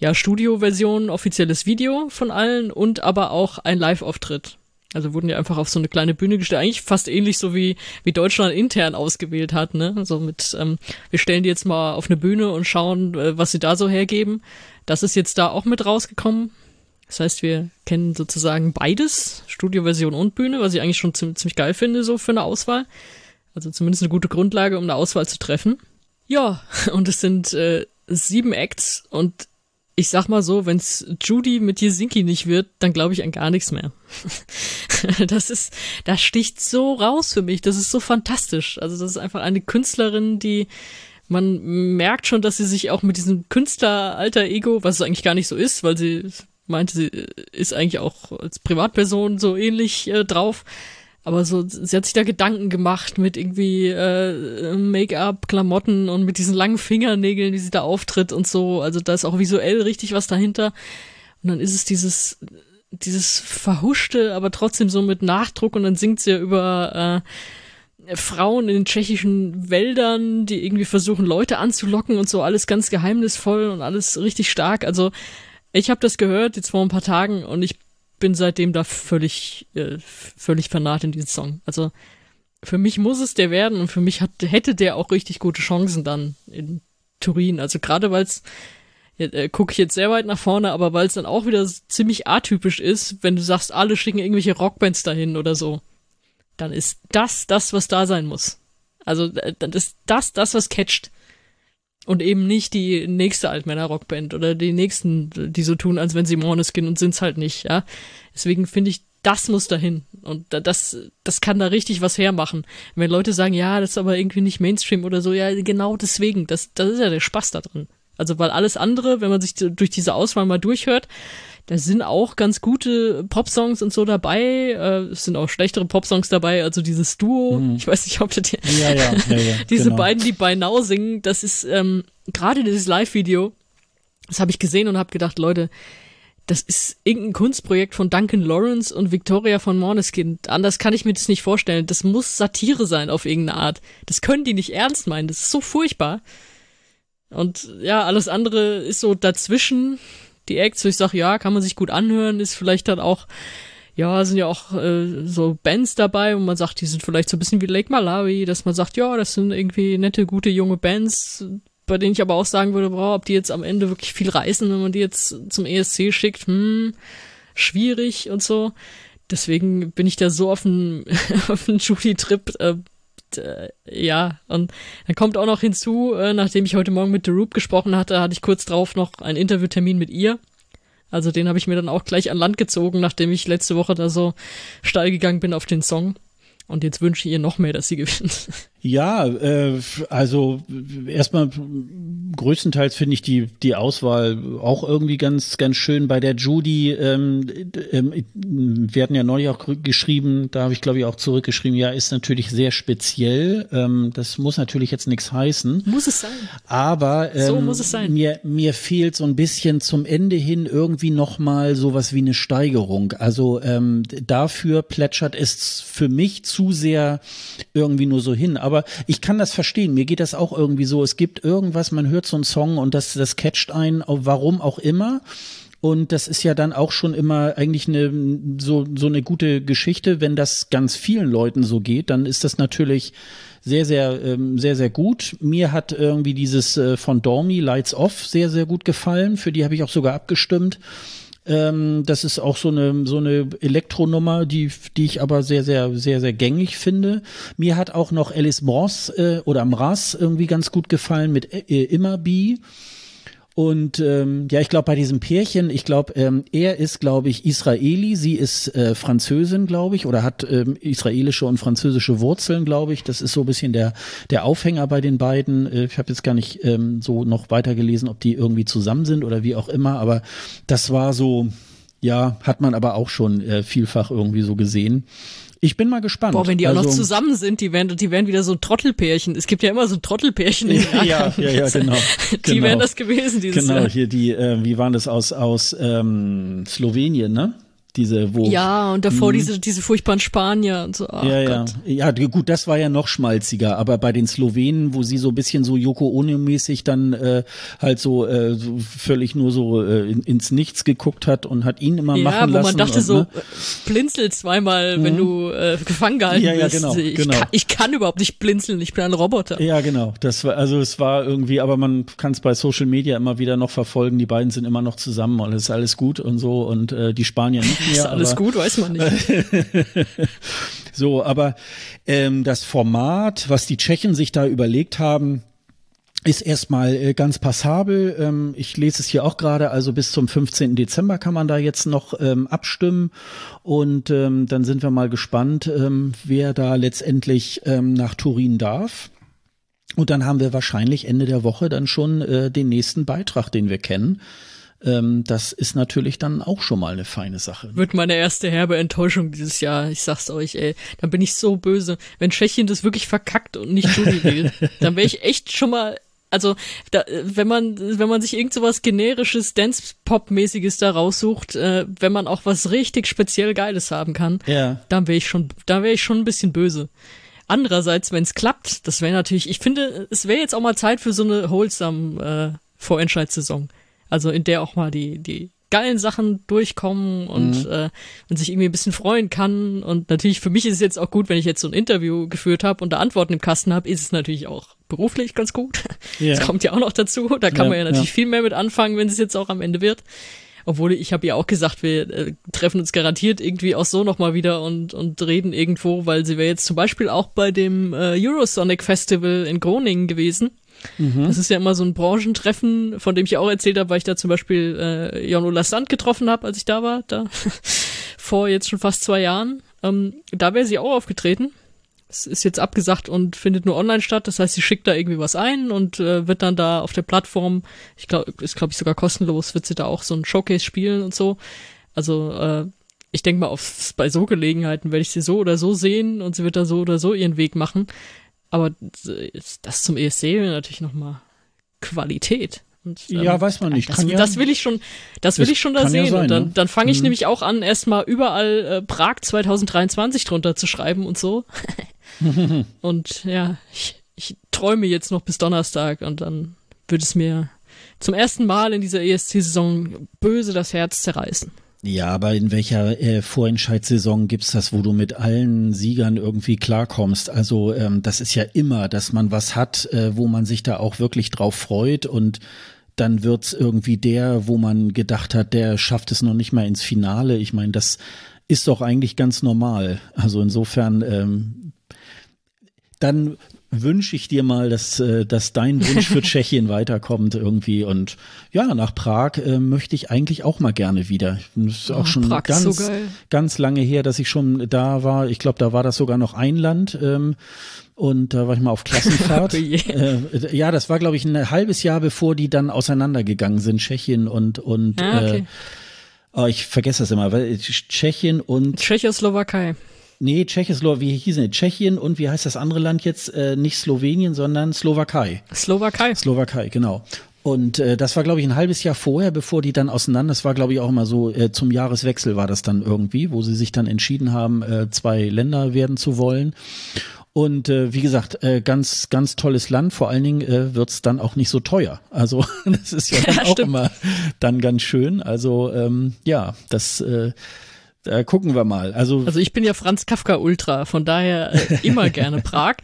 ja, Studio-Version, offizielles Video von allen und aber auch ein Live-Auftritt also wurden ja einfach auf so eine kleine Bühne gestellt, eigentlich fast ähnlich so wie, wie Deutschland intern ausgewählt hat, ne? Also mit, ähm, wir stellen die jetzt mal auf eine Bühne und schauen, äh, was sie da so hergeben. Das ist jetzt da auch mit rausgekommen. Das heißt, wir kennen sozusagen beides, Studioversion und Bühne, was ich eigentlich schon ziemlich, ziemlich geil finde, so für eine Auswahl. Also zumindest eine gute Grundlage, um eine Auswahl zu treffen. Ja, und es sind äh, sieben Acts und ich sag mal so, wenn's Judy mit Jesinki nicht wird, dann glaube ich an gar nichts mehr. das ist, das sticht so raus für mich. Das ist so fantastisch. Also das ist einfach eine Künstlerin, die man merkt schon, dass sie sich auch mit diesem Künstler-Alter-Ego, was es eigentlich gar nicht so ist, weil sie meinte, sie ist eigentlich auch als Privatperson so ähnlich äh, drauf. Aber so, sie hat sich da Gedanken gemacht mit irgendwie äh, Make-up, Klamotten und mit diesen langen Fingernägeln, wie sie da auftritt und so. Also da ist auch visuell richtig was dahinter. Und dann ist es dieses, dieses verhuschte, aber trotzdem so mit Nachdruck und dann singt sie ja über äh, Frauen in den tschechischen Wäldern, die irgendwie versuchen, Leute anzulocken und so, alles ganz geheimnisvoll und alles richtig stark. Also ich habe das gehört jetzt vor ein paar Tagen und ich bin seitdem da völlig, äh, völlig vernarrt in diesen Song. Also für mich muss es der werden und für mich hat, hätte der auch richtig gute Chancen dann in Turin. Also gerade weil es, äh, gucke ich jetzt sehr weit nach vorne, aber weil es dann auch wieder ziemlich atypisch ist, wenn du sagst, alle schicken irgendwelche Rockbands dahin oder so, dann ist das das, was da sein muss. Also äh, dann ist das das, was catcht und eben nicht die nächste Altmänner-Rockband oder die nächsten, die so tun, als wenn sie Måneskin und sind's halt nicht, ja. Deswegen finde ich, das muss dahin und das, das kann da richtig was hermachen. Wenn Leute sagen, ja, das ist aber irgendwie nicht Mainstream oder so, ja, genau deswegen, das, das ist ja der Spaß da drin. Also, weil alles andere, wenn man sich durch diese Auswahl mal durchhört, da sind auch ganz gute Popsongs und so dabei. Äh, es sind auch schlechtere Popsongs dabei, also dieses Duo. Mhm. Ich weiß nicht, ob das die, ja, ja, ja, ja, diese genau. beiden, die bei Now singen, das ist ähm, gerade dieses Live-Video. Das habe ich gesehen und habe gedacht, Leute, das ist irgendein Kunstprojekt von Duncan Lawrence und Victoria von Morneskin. Anders kann ich mir das nicht vorstellen. Das muss Satire sein auf irgendeine Art. Das können die nicht ernst meinen. Das ist so furchtbar. Und ja, alles andere ist so dazwischen die Acts, wo ich sage, ja, kann man sich gut anhören, ist vielleicht dann auch, ja, sind ja auch äh, so Bands dabei, wo man sagt, die sind vielleicht so ein bisschen wie Lake Malawi, dass man sagt, ja, das sind irgendwie nette, gute junge Bands, bei denen ich aber auch sagen würde, boah, ob die jetzt am Ende wirklich viel reißen, wenn man die jetzt zum ESC schickt, hm, schwierig und so. Deswegen bin ich da so auf einen, auf einen Judy-Trip, äh, äh, ja, und dann kommt auch noch hinzu, äh, nachdem ich heute Morgen mit The Roop gesprochen hatte, hatte ich kurz drauf noch einen Interviewtermin mit ihr. Also den habe ich mir dann auch gleich an Land gezogen, nachdem ich letzte Woche da so steil gegangen bin auf den Song. Und jetzt wünsche ich ihr noch mehr, dass sie gewinnt. Ja, äh, also erstmal größtenteils finde ich die die Auswahl auch irgendwie ganz ganz schön. Bei der Judy, ähm, ähm, wir hatten ja neulich auch geschrieben, da habe ich glaube ich auch zurückgeschrieben, ja, ist natürlich sehr speziell. Ähm, das muss natürlich jetzt nichts heißen. Muss es sein. Aber ähm, so muss es sein. mir mir fehlt so ein bisschen zum Ende hin irgendwie noch mal sowas wie eine Steigerung. Also ähm, dafür plätschert es für mich zu sehr irgendwie nur so hin. Aber aber ich kann das verstehen. Mir geht das auch irgendwie so. Es gibt irgendwas, man hört so einen Song und das, das catcht einen, warum auch immer. Und das ist ja dann auch schon immer eigentlich eine so so eine gute Geschichte, wenn das ganz vielen Leuten so geht, dann ist das natürlich sehr sehr ähm, sehr sehr gut. Mir hat irgendwie dieses äh, von Dormy Lights Off sehr sehr gut gefallen. Für die habe ich auch sogar abgestimmt. Ähm, das ist auch so eine, so eine Elektronummer, die, die ich aber sehr, sehr, sehr, sehr gängig finde. Mir hat auch noch Alice Moss äh, oder Mraz irgendwie ganz gut gefallen mit äh, Immerby. Und ähm, ja, ich glaube, bei diesem Pärchen, ich glaube, ähm, er ist, glaube ich, Israeli, sie ist äh, Französin, glaube ich, oder hat ähm, israelische und französische Wurzeln, glaube ich. Das ist so ein bisschen der, der Aufhänger bei den beiden. Äh, ich habe jetzt gar nicht ähm, so noch weitergelesen, ob die irgendwie zusammen sind oder wie auch immer, aber das war so, ja, hat man aber auch schon äh, vielfach irgendwie so gesehen. Ich bin mal gespannt. Boah, wenn die auch also, noch zusammen sind, die werden, die werden wieder so ein Trottelpärchen. Es gibt ja immer so ein Trottelpärchen. In ja, ja, ja, ja, genau. die genau. wären das gewesen dieses genau, Jahr. Genau, hier die, äh, wie waren das aus, aus ähm, Slowenien, ne? Diese, wo. Ja, und davor mh. diese, diese furchtbaren Spanier und so. Ach ja, ja. Gott. Ja, gut, das war ja noch schmalziger, aber bei den Slowenen, wo sie so ein bisschen so Yoko Ono-mäßig dann äh, halt so, äh, so völlig nur so äh, in, ins Nichts geguckt hat und hat ihn immer ja, machen lassen. Ja, wo man dachte und, so, ne? blinzel zweimal, mhm. wenn du äh, gefangen gehalten ja, ja, bist. Genau, ich, genau. Kann, ich kann überhaupt nicht blinzeln, ich bin ein Roboter. Ja, genau. Das war, also es war irgendwie, aber man kann es bei Social Media immer wieder noch verfolgen, die beiden sind immer noch zusammen und es ist alles gut und so und äh, die Spanier nicht mehr. ist alles gut, weiß man nicht. so, aber ähm, das Format, was die Tschechen sich da überlegt haben, ist erstmal äh, ganz passabel. Ähm, ich lese es hier auch gerade, also bis zum 15. Dezember kann man da jetzt noch ähm, abstimmen und ähm, dann sind wir mal gespannt, ähm, wer da letztendlich ähm, nach Turin darf. Und dann haben wir wahrscheinlich Ende der Woche dann schon äh, den nächsten Beitrag, den wir kennen. Ähm, das ist natürlich dann auch schon mal eine feine Sache. Wird meine erste herbe Enttäuschung dieses Jahr. Ich sag's euch, ey. Dann bin ich so böse. Wenn Tschechien das wirklich verkackt und nicht will, dann wäre ich echt schon mal also da, wenn man wenn man sich irgend so was generisches Dance Pop mäßiges da raussucht, äh, wenn man auch was richtig speziell geiles haben kann, ja. dann wäre ich schon da wäre ich schon ein bisschen böse. Andererseits, wenn es klappt, das wäre natürlich, ich finde, es wäre jetzt auch mal Zeit für so eine wholesome äh, Vorentscheidssaison. Also in der auch mal die die geilen Sachen durchkommen und mhm. äh, man sich irgendwie ein bisschen freuen kann. Und natürlich für mich ist es jetzt auch gut, wenn ich jetzt so ein Interview geführt habe und da Antworten im Kasten habe, ist es natürlich auch beruflich ganz gut. Yeah. Das kommt ja auch noch dazu. Da kann ja, man ja natürlich ja. viel mehr mit anfangen, wenn es jetzt auch am Ende wird. Obwohl ich habe ja auch gesagt, wir äh, treffen uns garantiert irgendwie auch so nochmal wieder und, und reden irgendwo, weil sie wäre jetzt zum Beispiel auch bei dem äh, Eurosonic Festival in Groningen gewesen. Mhm. Das ist ja immer so ein Branchentreffen, von dem ich auch erzählt habe, weil ich da zum Beispiel äh, Jon-Ola Sand getroffen habe, als ich da war, da vor jetzt schon fast zwei Jahren. Ähm, da wäre sie auch aufgetreten. Es ist jetzt abgesagt und findet nur online statt. Das heißt, sie schickt da irgendwie was ein und äh, wird dann da auf der Plattform, ich glaube, ist glaube ich sogar kostenlos, wird sie da auch so ein Showcase spielen und so. Also äh, ich denke mal, auf, bei so Gelegenheiten werde ich sie so oder so sehen und sie wird da so oder so ihren Weg machen. Aber das zum ESC wäre natürlich nochmal Qualität. Und, ähm, ja, weiß man nicht. Das, ja, das will ich schon, das, das will ich schon da sehen. Ja sein, und dann, ne? dann fange ich mhm. nämlich auch an, erstmal überall äh, Prag 2023 drunter zu schreiben und so. und ja, ich, ich träume jetzt noch bis Donnerstag und dann wird es mir zum ersten Mal in dieser ESC-Saison böse das Herz zerreißen. Ja, aber in welcher äh, Vorentscheidssaison gibt's das, wo du mit allen Siegern irgendwie klarkommst? Also ähm, das ist ja immer, dass man was hat, äh, wo man sich da auch wirklich drauf freut und dann wird's irgendwie der, wo man gedacht hat, der schafft es noch nicht mal ins Finale. Ich meine, das ist doch eigentlich ganz normal. Also insofern ähm, dann wünsche ich dir mal, dass, äh, dass dein Wunsch für Tschechien weiterkommt irgendwie. Und ja, nach Prag äh, möchte ich eigentlich auch mal gerne wieder. Das ist auch oh, schon Prag ganz, so ganz lange her, dass ich schon da war. Ich glaube, da war das sogar noch ein Land. Ähm, und da war ich mal auf Klassenfahrt. oh äh, ja, das war, glaube ich, ein halbes Jahr, bevor die dann auseinandergegangen sind, Tschechien und, und ah, okay. äh, oh, ich vergesse das immer, weil Tschechien und Tschechoslowakei. Nee, Tschechoslowakei, wie hieß es? Tschechien und wie heißt das andere Land jetzt? Äh, nicht Slowenien, sondern Slowakei. Slowakei. Slowakei, genau. Und äh, das war, glaube ich, ein halbes Jahr vorher, bevor die dann auseinander, das war, glaube ich, auch immer so, äh, zum Jahreswechsel war das dann irgendwie, wo sie sich dann entschieden haben, äh, zwei Länder werden zu wollen. Und äh, wie gesagt, äh, ganz, ganz tolles Land. Vor allen Dingen äh, wird dann auch nicht so teuer. Also das ist ja, ja auch stimmt. immer dann ganz schön. Also ähm, ja, das äh, da gucken wir mal. Also, also ich bin ja Franz Kafka Ultra, von daher äh, immer gerne Prag.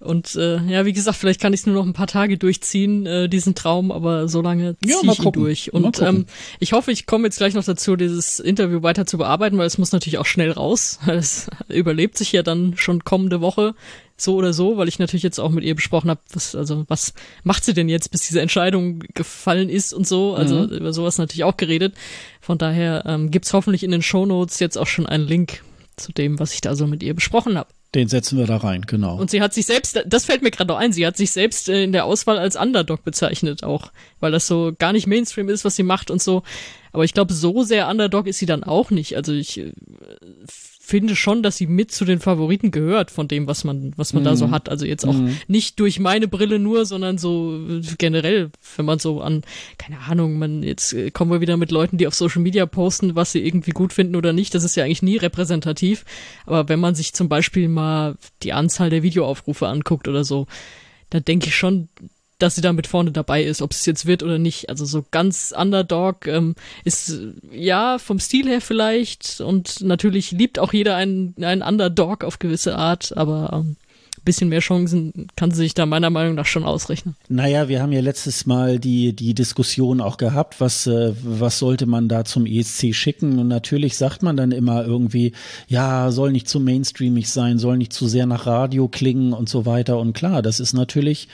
Und äh, ja, wie gesagt, vielleicht kann ich es nur noch ein paar Tage durchziehen, äh, diesen Traum, aber so lange ziehe ja, ich ihn durch. Und ähm, ich hoffe, ich komme jetzt gleich noch dazu, dieses Interview weiter zu bearbeiten, weil es muss natürlich auch schnell raus. Es überlebt sich ja dann schon kommende Woche so oder so, weil ich natürlich jetzt auch mit ihr besprochen habe, was, also was macht sie denn jetzt, bis diese Entscheidung gefallen ist und so. Also mhm. über sowas natürlich auch geredet. Von daher ähm, gibt's hoffentlich in den Show Notes jetzt auch schon einen Link zu dem, was ich da so mit ihr besprochen habe. Den setzen wir da rein, genau. Und sie hat sich selbst, das fällt mir gerade noch ein, sie hat sich selbst in der Auswahl als Underdog bezeichnet auch, weil das so gar nicht Mainstream ist, was sie macht und so. Aber ich glaube, so sehr Underdog ist sie dann auch nicht. Also ich äh, finde schon, dass sie mit zu den Favoriten gehört von dem, was man, was man mhm. da so mhm. hat. Also jetzt auch mhm. nicht durch meine Brille nur, sondern so generell, wenn man so an, keine Ahnung, man, jetzt äh, kommen wir wieder mit Leuten, die auf Social Media posten, was sie irgendwie gut finden oder nicht. Das ist ja eigentlich nie repräsentativ. Aber wenn man sich zum Beispiel mal die Anzahl der Videoaufrufe anguckt oder so, da denke ich schon, dass sie da mit vorne dabei ist, ob es jetzt wird oder nicht. Also so ganz Underdog ähm, ist ja vom Stil her vielleicht und natürlich liebt auch jeder einen, einen Underdog auf gewisse Art, aber ähm, bisschen mehr Chancen kann sie sich da meiner Meinung nach schon ausrechnen. Naja, wir haben ja letztes Mal die, die Diskussion auch gehabt, was, äh, was sollte man da zum ESC schicken? Und natürlich sagt man dann immer irgendwie, ja, soll nicht zu mainstreamig sein, soll nicht zu sehr nach Radio klingen und so weiter. Und klar, das ist natürlich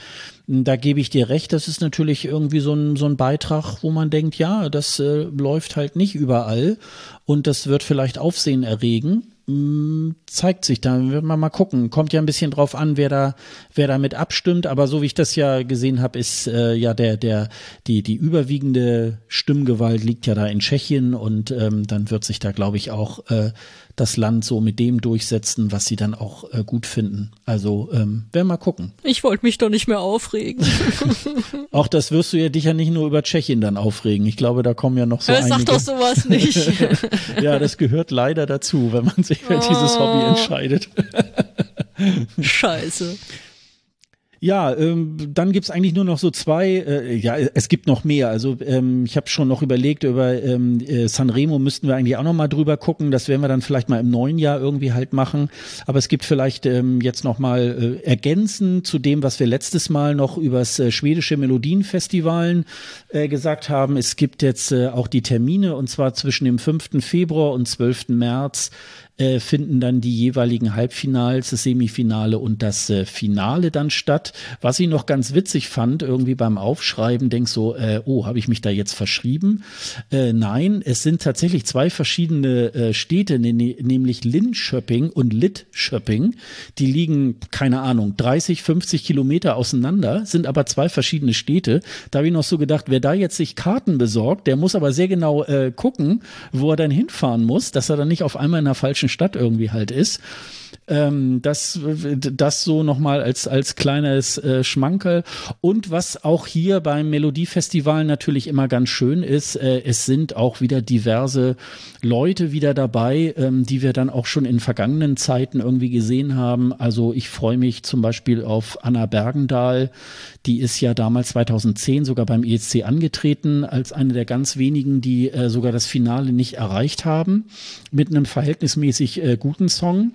da gebe ich dir recht, das ist natürlich irgendwie so ein, so ein Beitrag, wo man denkt, ja, das äh, läuft halt nicht überall und das wird vielleicht Aufsehen erregen. Hm, zeigt sich dann, wird man mal gucken. Kommt ja ein bisschen drauf an, wer da, wer damit abstimmt. Aber so wie ich das ja gesehen habe, ist äh, ja der, der, die, die überwiegende Stimmgewalt liegt ja da in Tschechien und ähm, dann wird sich da, glaube ich, auch äh, das Land so mit dem durchsetzen, was sie dann auch äh, gut finden. Also ähm, werden wir mal gucken. Ich wollte mich doch nicht mehr aufregen. auch das wirst du ja dich ja nicht nur über Tschechien dann aufregen. Ich glaube, da kommen ja noch so ja, einige. Sag doch sowas nicht. ja, das gehört leider dazu, wenn man sich für oh. dieses Hobby oh. entscheidet. Scheiße. Ja, ähm, dann gibt's eigentlich nur noch so zwei, äh, ja, es gibt noch mehr. Also ähm, ich habe schon noch überlegt, über ähm, äh, Sanremo müssten wir eigentlich auch noch mal drüber gucken. Das werden wir dann vielleicht mal im neuen Jahr irgendwie halt machen. Aber es gibt vielleicht ähm, jetzt noch mal äh, ergänzen zu dem, was wir letztes Mal noch übers äh, schwedische Melodienfestivalen äh, gesagt haben. Es gibt jetzt äh, auch die Termine und zwar zwischen dem 5. Februar und 12. März äh, finden dann die jeweiligen Halbfinals, das Semifinale und das äh, Finale dann statt. Was ich noch ganz witzig fand, irgendwie beim Aufschreiben, denk so, äh, oh, habe ich mich da jetzt verschrieben? Äh, nein, es sind tatsächlich zwei verschiedene äh, Städte, ne, ne nämlich Linköping und Lidköping. Die liegen, keine Ahnung, 30, 50 Kilometer auseinander, sind aber zwei verschiedene Städte. Da habe ich noch so gedacht, wer da jetzt sich Karten besorgt, der muss aber sehr genau äh, gucken, wo er dann hinfahren muss, dass er dann nicht auf einmal in einer falschen Stadt irgendwie halt ist. Ähm, das, das so nochmal als, als kleines äh, Schmankerl. Und was auch hier beim Melodiefestival natürlich immer ganz schön ist, äh, es sind auch wieder diverse Leute wieder dabei, ähm, die wir dann auch schon in vergangenen Zeiten irgendwie gesehen haben. Also ich freue mich zum Beispiel auf Anna Bergendahl. Die ist ja damals 2010 sogar beim ESC angetreten, als eine der ganz wenigen, die äh, sogar das Finale nicht erreicht haben, mit einem verhältnismäßig äh, guten Song.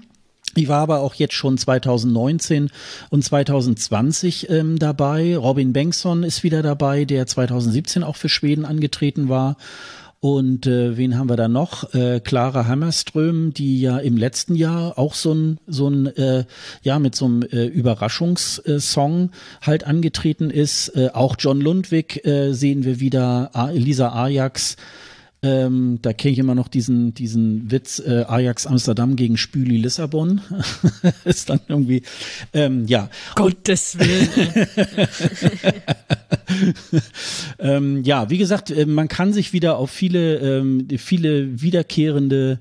Ich war aber auch jetzt schon 2019 und 2020 ähm, dabei. Robin Bengtsson ist wieder dabei, der 2017 auch für Schweden angetreten war. Und äh, wen haben wir da noch? Äh, Clara Hammerström, die ja im letzten Jahr auch so ein, so ein äh, ja, mit so einem äh, Überraschungssong halt angetreten ist. Äh, auch John Lundwig äh, sehen wir wieder, Lisa Ajax ähm, da kenne ich immer noch diesen, diesen Witz, äh, Ajax Amsterdam gegen Spüli Lissabon. ist dann irgendwie, ähm, ja. Gottes Willen. ähm, ja, wie gesagt, äh, man kann sich wieder auf viele, ähm, viele wiederkehrende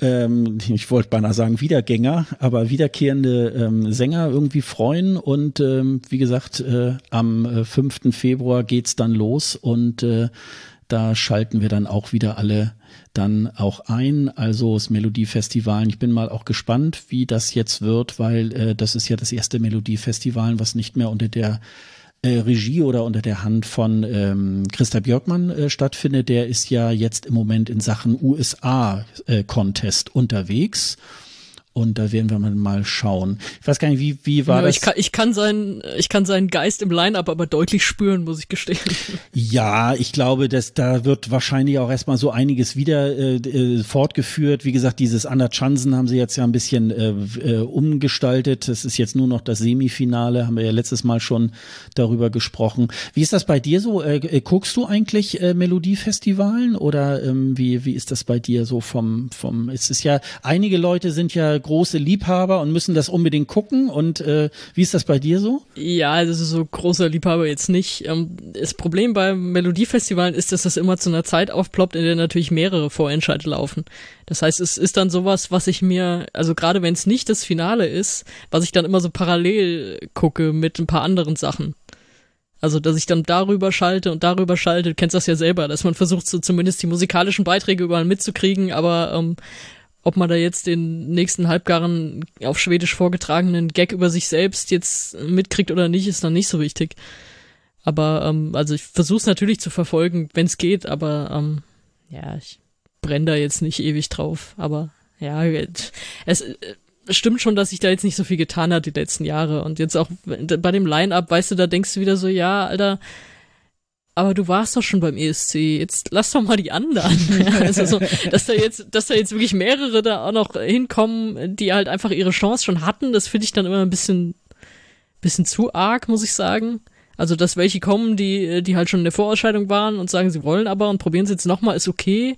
ähm, ich wollte beinahe sagen Wiedergänger, aber wiederkehrende ähm, Sänger irgendwie freuen. Und ähm, wie gesagt, äh, am äh, 5. Februar geht's dann los und äh, da schalten wir dann auch wieder alle dann auch ein. Also das Melodiefestival. Ich bin mal auch gespannt, wie das jetzt wird, weil äh, das ist ja das erste Melodiefestival, was nicht mehr unter der äh, Regie oder unter der Hand von ähm, Christa Björkmann äh, stattfindet. Der ist ja jetzt im Moment in Sachen USA-Contest äh, unterwegs. Und da werden wir mal schauen. Ich weiß gar nicht, wie, wie war ja, das? Ich kann, ich kann seinen, ich kann seinen Geist im Line-Up aber deutlich spüren, muss ich gestehen. Ja, ich glaube, dass da wird wahrscheinlich auch erstmal so einiges wieder äh, äh, fortgeführt. Wie gesagt, dieses Anna Chansen haben sie jetzt ja ein bisschen äh, äh, umgestaltet. Das ist jetzt nur noch das Semifinale, haben wir ja letztes Mal schon darüber gesprochen. Wie ist das bei dir so? Äh, äh guckst du eigentlich äh, Melodiefestivalen oder ähm, wie, wie ist das bei dir so vom, vom, es ist ja, einige Leute sind ja große Liebhaber und müssen das unbedingt gucken. Und äh, wie ist das bei dir so? Ja, also so großer Liebhaber jetzt nicht. Ähm, das Problem beim Melodiefestivalen ist, dass das immer zu einer Zeit aufploppt, in der natürlich mehrere Vorentscheide laufen. Das heißt, es ist dann sowas, was ich mir, also gerade wenn es nicht das Finale ist, was ich dann immer so parallel gucke mit ein paar anderen Sachen. Also, dass ich dann darüber schalte und darüber schalte, du kennst das ja selber, dass man versucht, so zumindest die musikalischen Beiträge überall mitzukriegen, aber ähm, ob man da jetzt den nächsten halbgaren auf Schwedisch vorgetragenen Gag über sich selbst jetzt mitkriegt oder nicht, ist dann nicht so wichtig. Aber ähm, also ich versuche es natürlich zu verfolgen, wenn es geht, aber ähm, ja, ich brenne da jetzt nicht ewig drauf. Aber ja, es äh, stimmt schon, dass sich da jetzt nicht so viel getan hat die letzten Jahre. Und jetzt auch bei dem Line-Up, weißt du, da denkst du wieder so, ja, Alter, aber du warst doch schon beim ESC, jetzt lass doch mal die anderen. also so, dass da jetzt, dass da jetzt wirklich mehrere da auch noch hinkommen, die halt einfach ihre Chance schon hatten, das finde ich dann immer ein bisschen, bisschen zu arg, muss ich sagen. Also, dass welche kommen, die, die halt schon in der Vorausscheidung waren und sagen, sie wollen aber und probieren es jetzt nochmal, ist okay.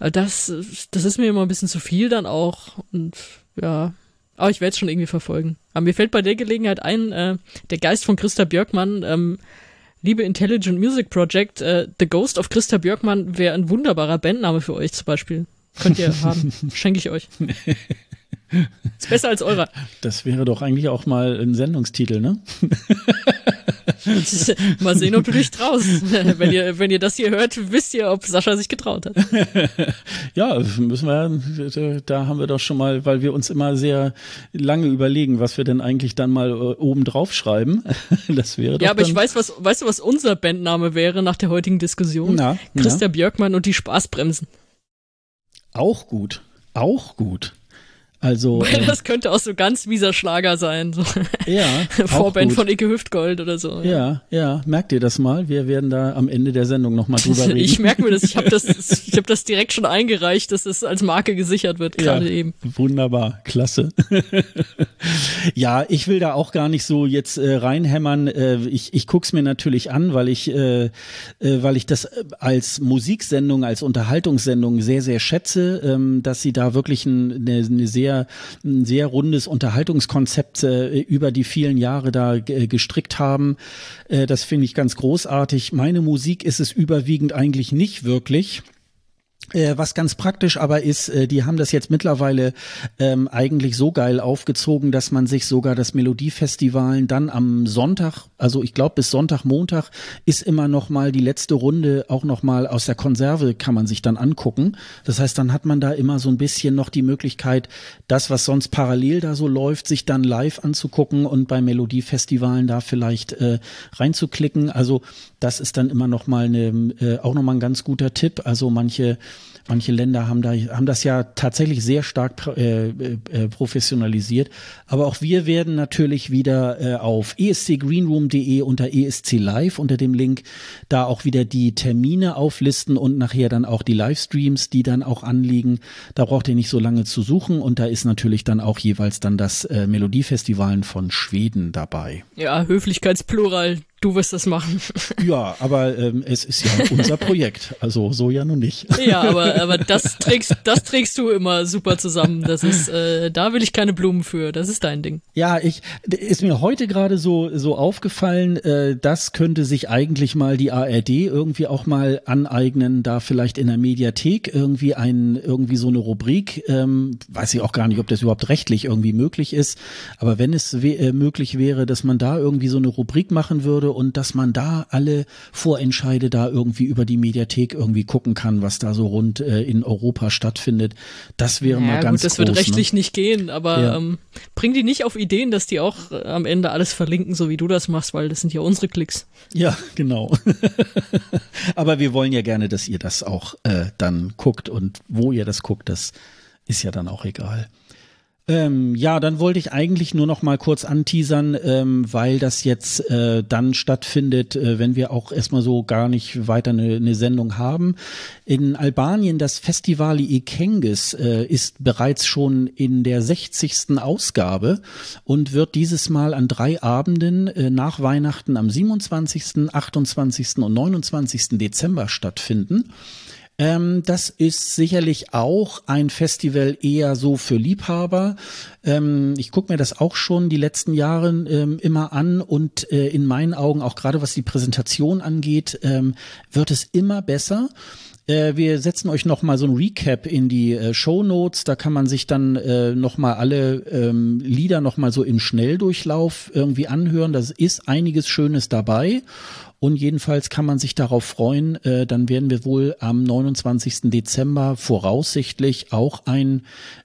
Äh, das, das ist mir immer ein bisschen zu viel dann auch. Und ja, aber ich werde es schon irgendwie verfolgen. Aber mir fällt bei der Gelegenheit ein, äh, der Geist von Christa Björkmann, ähm, liebe Intelligent Music Project, äh, The Ghost of Christa Björkmann wäre ein wunderbarer Bandname für euch zum Beispiel. Könnt ihr haben. Schenke ich euch. Ist besser als eurer. Das wäre doch eigentlich auch mal ein Sendungstitel, ne? mal sehen, ob du dich traust. Wenn ihr, wenn ihr das hier hört, wisst ihr, ob Sascha sich getraut hat. ja, müssen wir, da haben wir doch schon mal, weil wir uns immer sehr lange überlegen, was wir denn eigentlich dann mal äh, oben drauf schreiben. Das wäre doch Ja, aber ich weiß, was, weißt du, was unser Bandname wäre nach der heutigen Diskussion? Na, Christa na. Björkmann und die Spaßbremsen. Auch gut. Auch gut. Also Weil ähm, das könnte auch so ganz mieser Schlager sein, so ja, Vorband von Icke Hüftgold oder so. Ja. ja, ja, merkt ihr das mal? Wir werden da am Ende der Sendung nochmal drüber reden. ich merke mir das, ich habe das, ich habe das direkt schon eingereicht, dass es als Marke gesichert wird gerade ja, eben. Wunderbar, klasse. ja, ich will da auch gar nicht so jetzt äh, reinhämmern. Äh, ich ich guck's mir natürlich an, weil ich äh, äh, weil ich das als Musiksendung, als Unterhaltungssendung sehr sehr schätze, ähm, dass sie da wirklich ein, eine, eine sehr sehr, ein sehr rundes Unterhaltungskonzept äh, über die vielen Jahre da äh, gestrickt haben. Äh, das finde ich ganz großartig. Meine Musik ist es überwiegend eigentlich nicht wirklich. Äh, was ganz praktisch aber ist, äh, die haben das jetzt mittlerweile ähm, eigentlich so geil aufgezogen, dass man sich sogar das Melodiefestivalen dann am Sonntag, also ich glaube bis Sonntag, Montag ist immer noch mal die letzte Runde auch noch mal aus der Konserve kann man sich dann angucken. Das heißt, dann hat man da immer so ein bisschen noch die Möglichkeit, das was sonst parallel da so läuft, sich dann live anzugucken und bei Melodiefestivalen da vielleicht äh, reinzuklicken. Also das ist dann immer noch mal eine, äh, auch noch mal ein ganz guter Tipp. Also manche Manche Länder haben, da, haben das ja tatsächlich sehr stark äh, äh, professionalisiert. Aber auch wir werden natürlich wieder äh, auf escgreenroom.de unter ESC Live unter dem Link da auch wieder die Termine auflisten und nachher dann auch die Livestreams, die dann auch anliegen. Da braucht ihr nicht so lange zu suchen und da ist natürlich dann auch jeweils dann das äh, Melodiefestivalen von Schweden dabei. Ja, Höflichkeitsplural Du wirst das machen. Ja, aber ähm, es ist ja unser Projekt, also so ja nun nicht. Ja, aber, aber das trägst, das trägst du immer super zusammen. Das ist, äh, da will ich keine Blumen für. Das ist dein Ding. Ja, ich ist mir heute gerade so so aufgefallen. Äh, das könnte sich eigentlich mal die ARD irgendwie auch mal aneignen, da vielleicht in der Mediathek irgendwie ein irgendwie so eine Rubrik. Ähm, weiß ich auch gar nicht, ob das überhaupt rechtlich irgendwie möglich ist. Aber wenn es äh, möglich wäre, dass man da irgendwie so eine Rubrik machen würde und dass man da alle Vorentscheide da irgendwie über die Mediathek irgendwie gucken kann, was da so rund äh, in Europa stattfindet. Das wäre ja, mal ganz gut, das groß, wird rechtlich ne? nicht gehen, aber ja. ähm, bring die nicht auf Ideen, dass die auch äh, am Ende alles verlinken, so wie du das machst, weil das sind ja unsere Klicks. Ja, genau. aber wir wollen ja gerne, dass ihr das auch äh, dann guckt und wo ihr das guckt, das ist ja dann auch egal. Ähm, ja, dann wollte ich eigentlich nur noch mal kurz anteasern, ähm, weil das jetzt äh, dann stattfindet, äh, wenn wir auch erstmal so gar nicht weiter eine, eine Sendung haben. In Albanien das Festival Ikengis äh, ist bereits schon in der 60. Ausgabe und wird dieses Mal an drei Abenden äh, nach Weihnachten am 27., 28. und 29. Dezember stattfinden. Ähm, das ist sicherlich auch ein Festival eher so für Liebhaber. Ähm, ich gucke mir das auch schon die letzten Jahre ähm, immer an und äh, in meinen Augen, auch gerade was die Präsentation angeht, ähm, wird es immer besser. Äh, wir setzen euch noch mal so ein Recap in die äh, Show Notes. Da kann man sich dann äh, noch alle ähm, Lieder noch mal so im Schnelldurchlauf irgendwie anhören. Das ist einiges Schönes dabei. Und jedenfalls kann man sich darauf freuen, äh, dann werden wir wohl am 29. Dezember voraussichtlich auch ein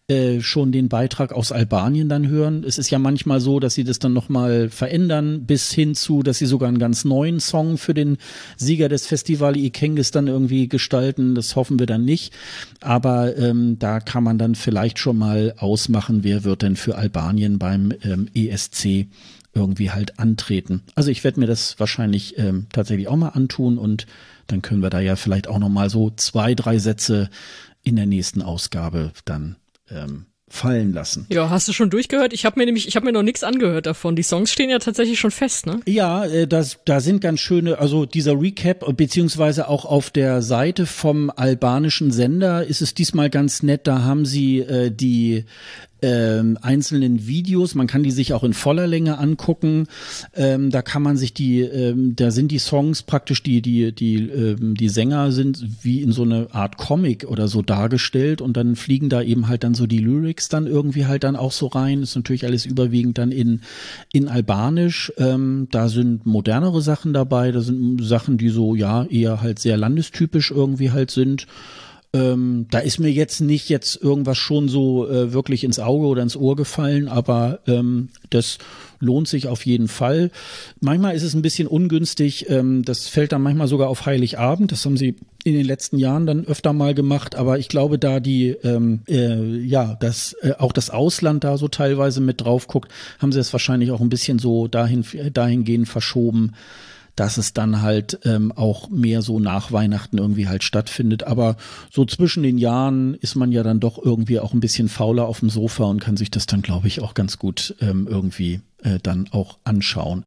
äh, schon den Beitrag aus Albanien dann hören. Es ist ja manchmal so, dass sie das dann nochmal verändern, bis hin zu, dass sie sogar einen ganz neuen Song für den Sieger des Festival Ikengis dann irgendwie gestalten. Das hoffen wir dann nicht. Aber ähm, da kann man dann vielleicht schon mal ausmachen, wer wird denn für Albanien beim ähm, ESC irgendwie halt antreten. Also ich werde mir das wahrscheinlich ähm, tatsächlich auch mal antun und dann können wir da ja vielleicht auch noch mal so zwei, drei Sätze in der nächsten Ausgabe dann ähm, fallen lassen. Ja, hast du schon durchgehört? Ich habe mir nämlich, ich habe mir noch nichts angehört davon. Die Songs stehen ja tatsächlich schon fest, ne? Ja, äh, das, da sind ganz schöne, also dieser Recap, beziehungsweise auch auf der Seite vom albanischen Sender ist es diesmal ganz nett. Da haben sie äh, die ähm, einzelnen Videos. Man kann die sich auch in voller Länge angucken. Ähm, da kann man sich die, ähm, da sind die Songs praktisch die, die, die, ähm, die Sänger sind wie in so eine Art Comic oder so dargestellt und dann fliegen da eben halt dann so die Lyrics dann irgendwie halt dann auch so rein. Ist natürlich alles überwiegend dann in, in Albanisch. Ähm, da sind modernere Sachen dabei. Da sind Sachen, die so, ja, eher halt sehr landestypisch irgendwie halt sind. Ähm, da ist mir jetzt nicht jetzt irgendwas schon so äh, wirklich ins Auge oder ins Ohr gefallen, aber ähm, das lohnt sich auf jeden Fall. Manchmal ist es ein bisschen ungünstig, ähm, das fällt dann manchmal sogar auf Heiligabend, das haben sie in den letzten Jahren dann öfter mal gemacht, aber ich glaube, da die ähm, äh, ja, das äh, auch das Ausland da so teilweise mit drauf guckt, haben sie es wahrscheinlich auch ein bisschen so dahin dahingehend verschoben dass es dann halt ähm, auch mehr so nach Weihnachten irgendwie halt stattfindet. Aber so zwischen den Jahren ist man ja dann doch irgendwie auch ein bisschen fauler auf dem Sofa und kann sich das dann, glaube ich, auch ganz gut ähm, irgendwie äh, dann auch anschauen.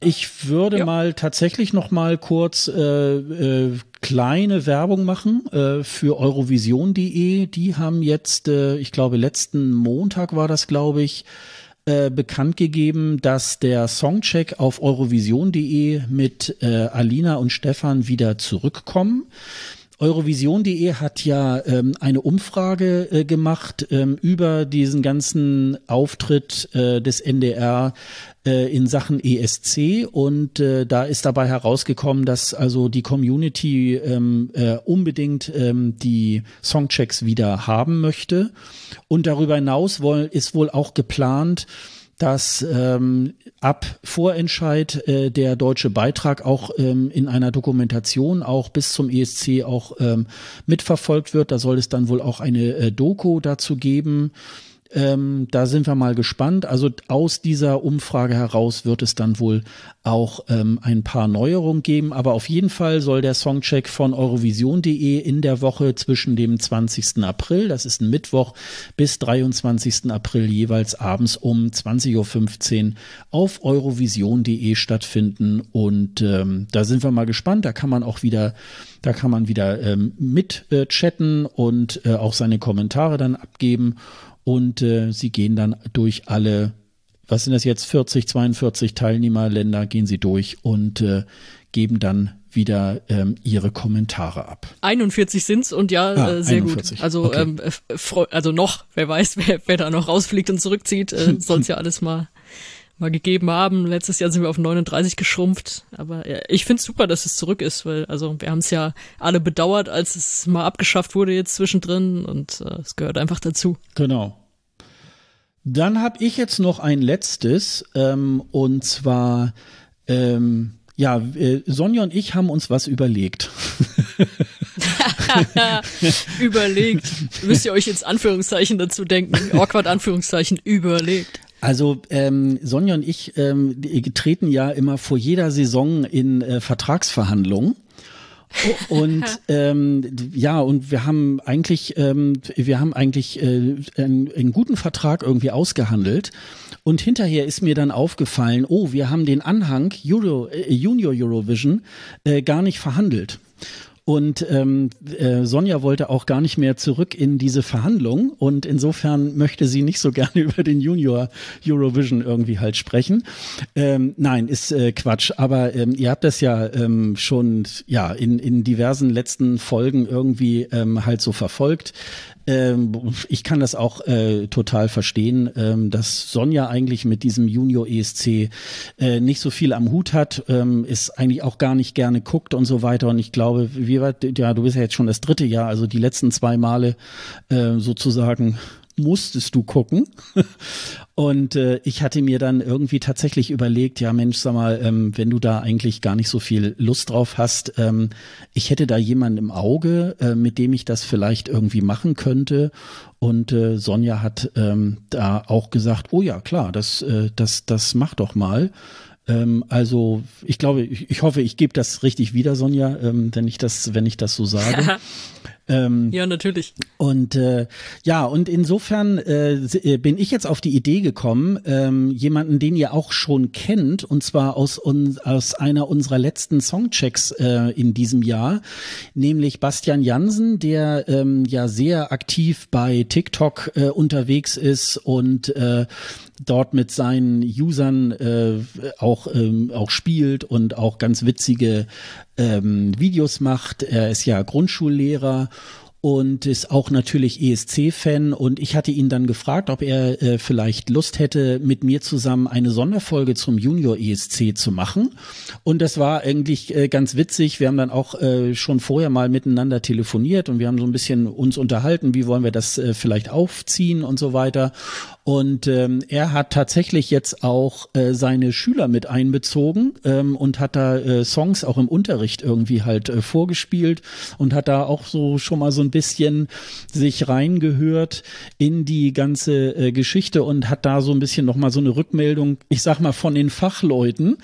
Ich würde ja. mal tatsächlich noch mal kurz äh, äh, kleine Werbung machen äh, für Eurovision.de. Die haben jetzt, äh, ich glaube, letzten Montag war das, glaube ich, äh, bekannt gegeben, dass der Songcheck auf eurovision.de mit äh, Alina und Stefan wieder zurückkommen. Eurovision.de hat ja ähm, eine Umfrage äh, gemacht ähm, über diesen ganzen Auftritt äh, des NDR äh, in Sachen ESC und äh, da ist dabei herausgekommen, dass also die Community ähm, äh, unbedingt ähm, die Songchecks wieder haben möchte. Und darüber hinaus wohl, ist wohl auch geplant, dass ähm, ab Vorentscheid äh, der deutsche Beitrag auch ähm, in einer Dokumentation auch bis zum ESC auch ähm, mitverfolgt wird. Da soll es dann wohl auch eine äh, Doku dazu geben. Ähm, da sind wir mal gespannt. Also aus dieser Umfrage heraus wird es dann wohl auch ähm, ein paar Neuerungen geben. Aber auf jeden Fall soll der Songcheck von Eurovision.de in der Woche zwischen dem 20. April, das ist ein Mittwoch, bis 23. April jeweils abends um 20.15 Uhr auf Eurovision.de stattfinden. Und ähm, da sind wir mal gespannt. Da kann man auch wieder da kann man wieder ähm, mit äh, chatten und äh, auch seine Kommentare dann abgeben und äh, sie gehen dann durch alle, was sind das jetzt, 40, 42 Teilnehmerländer, gehen sie durch und äh, geben dann wieder ähm, ihre Kommentare ab. 41 sind's und ja, ah, äh, sehr 41. gut. Also, okay. ähm, also noch, wer weiß, wer, wer da noch rausfliegt und zurückzieht, äh, soll es ja alles mal mal gegeben haben. Letztes Jahr sind wir auf 39 geschrumpft. Aber ja, ich finde es super, dass es zurück ist, weil also wir haben es ja alle bedauert, als es mal abgeschafft wurde jetzt zwischendrin und äh, es gehört einfach dazu. Genau. Dann habe ich jetzt noch ein letztes ähm, und zwar ähm, ja, äh, Sonja und ich haben uns was überlegt. überlegt. Müsst ihr euch jetzt Anführungszeichen dazu denken. Awkward Anführungszeichen überlegt. Also ähm, Sonja und ich ähm, treten ja immer vor jeder Saison in äh, Vertragsverhandlungen. und ähm, ja, und wir haben eigentlich, ähm, wir haben eigentlich äh, einen, einen guten Vertrag irgendwie ausgehandelt. Und hinterher ist mir dann aufgefallen, oh, wir haben den Anhang Euro, äh, Junior Eurovision äh, gar nicht verhandelt. Und ähm, äh, Sonja wollte auch gar nicht mehr zurück in diese Verhandlung und insofern möchte sie nicht so gerne über den Junior Eurovision irgendwie halt sprechen. Ähm, nein, ist äh, Quatsch. Aber ähm, ihr habt das ja ähm, schon ja in, in diversen letzten Folgen irgendwie ähm, halt so verfolgt. Ähm, ich kann das auch äh, total verstehen, ähm, dass Sonja eigentlich mit diesem Junior ESC äh, nicht so viel am Hut hat, ähm, ist eigentlich auch gar nicht gerne guckt und so weiter. Und ich glaube, wie war, ja, du bist ja jetzt schon das dritte Jahr, also die letzten zwei Male äh, sozusagen musstest du gucken. Und äh, ich hatte mir dann irgendwie tatsächlich überlegt, ja Mensch, sag mal, ähm, wenn du da eigentlich gar nicht so viel Lust drauf hast, ähm, ich hätte da jemanden im Auge, äh, mit dem ich das vielleicht irgendwie machen könnte. Und äh, Sonja hat ähm, da auch gesagt, oh ja, klar, das, äh, das, das mach doch mal. Ähm, also ich glaube, ich, hoffe, ich gebe das richtig wieder, Sonja, ähm, wenn ich das, wenn ich das so sage. Ähm, ja, natürlich. Und äh, ja, und insofern äh, bin ich jetzt auf die Idee gekommen, ähm, jemanden, den ihr auch schon kennt, und zwar aus, uns, aus einer unserer letzten Songchecks äh, in diesem Jahr, nämlich Bastian Jansen, der ähm, ja sehr aktiv bei TikTok äh, unterwegs ist und äh, dort mit seinen Usern äh, auch, ähm, auch spielt und auch ganz witzige ähm, Videos macht. Er ist ja Grundschullehrer und ist auch natürlich ESC-Fan und ich hatte ihn dann gefragt, ob er äh, vielleicht Lust hätte, mit mir zusammen eine Sonderfolge zum Junior ESC zu machen. Und das war eigentlich äh, ganz witzig. Wir haben dann auch äh, schon vorher mal miteinander telefoniert und wir haben so ein bisschen uns unterhalten, wie wollen wir das äh, vielleicht aufziehen und so weiter. Und ähm, er hat tatsächlich jetzt auch äh, seine Schüler mit einbezogen ähm, und hat da äh, Songs auch im Unterricht irgendwie halt äh, vorgespielt und hat da auch so schon mal so ein bisschen sich reingehört in die ganze äh, Geschichte und hat da so ein bisschen noch mal so eine Rückmeldung, ich sag mal von den Fachleuten.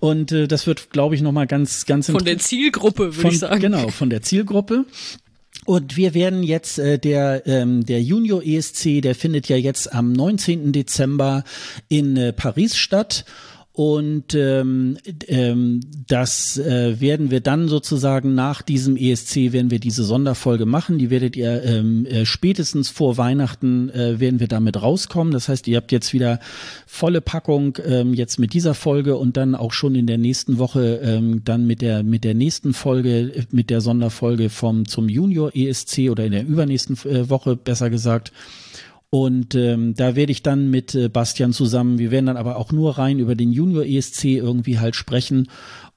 Und äh, das wird, glaube ich, noch mal ganz, ganz von der Zielgruppe, würde ich sagen. Genau, von der Zielgruppe. Und wir werden jetzt äh, der ähm, der Junior ESC, der findet ja jetzt am 19. Dezember in äh, Paris statt und ähm, ähm, das äh, werden wir dann sozusagen nach diesem ESC werden wir diese Sonderfolge machen. Die werdet ihr ähm, äh, spätestens vor Weihnachten äh, werden wir damit rauskommen. Das heißt, ihr habt jetzt wieder volle Packung ähm, jetzt mit dieser Folge und dann auch schon in der nächsten Woche ähm, dann mit der mit der nächsten Folge äh, mit der Sonderfolge vom zum Junior ESC oder in der übernächsten äh, Woche besser gesagt und ähm, da werde ich dann mit äh, Bastian zusammen, wir werden dann aber auch nur rein über den Junior ESC irgendwie halt sprechen.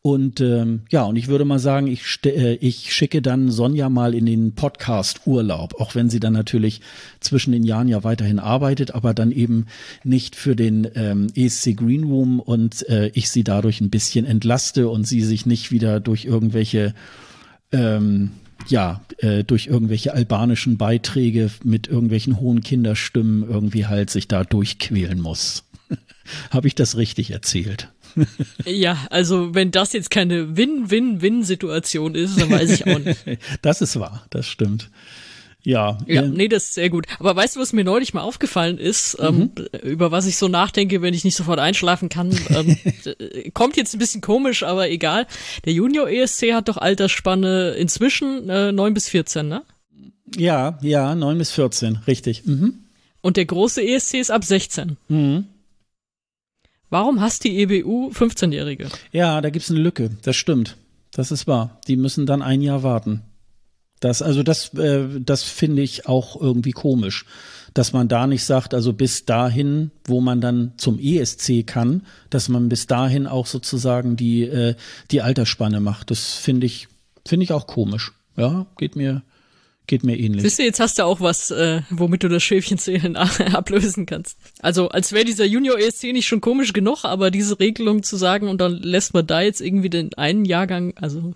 Und ähm, ja, und ich würde mal sagen, ich, äh, ich schicke dann Sonja mal in den Podcast Urlaub, auch wenn sie dann natürlich zwischen den Jahren ja weiterhin arbeitet, aber dann eben nicht für den ähm, ESC Green Room und äh, ich sie dadurch ein bisschen entlaste und sie sich nicht wieder durch irgendwelche ähm, ja, äh, durch irgendwelche albanischen Beiträge mit irgendwelchen hohen Kinderstimmen irgendwie halt sich da durchquälen muss. Habe ich das richtig erzählt? ja, also wenn das jetzt keine Win-Win-Win-Situation ist, dann weiß ich auch nicht. das ist wahr, das stimmt. Ja. Ja, nee, das ist sehr gut. Aber weißt du, was mir neulich mal aufgefallen ist, ähm, mhm. ähm, über was ich so nachdenke, wenn ich nicht sofort einschlafen kann? Ähm, kommt jetzt ein bisschen komisch, aber egal. Der Junior ESC hat doch Altersspanne inzwischen äh, 9 bis 14, ne? Ja, ja, 9 bis 14, richtig. Mhm. Und der große ESC ist ab 16. Mhm. Warum hasst die EBU 15-Jährige? Ja, da gibt's eine Lücke, das stimmt. Das ist wahr. Die müssen dann ein Jahr warten. Das, also das, äh, das finde ich auch irgendwie komisch, dass man da nicht sagt, also bis dahin, wo man dann zum ESC kann, dass man bis dahin auch sozusagen die, äh, die Altersspanne macht. Das finde ich, finde ich auch komisch. Ja, geht mir, geht mir ähnlich. Siehst du, jetzt hast du auch was, äh, womit du das Schäfchenzählen ablösen kannst. Also als wäre dieser Junior ESC nicht schon komisch genug, aber diese Regelung zu sagen und dann lässt man da jetzt irgendwie den einen Jahrgang, also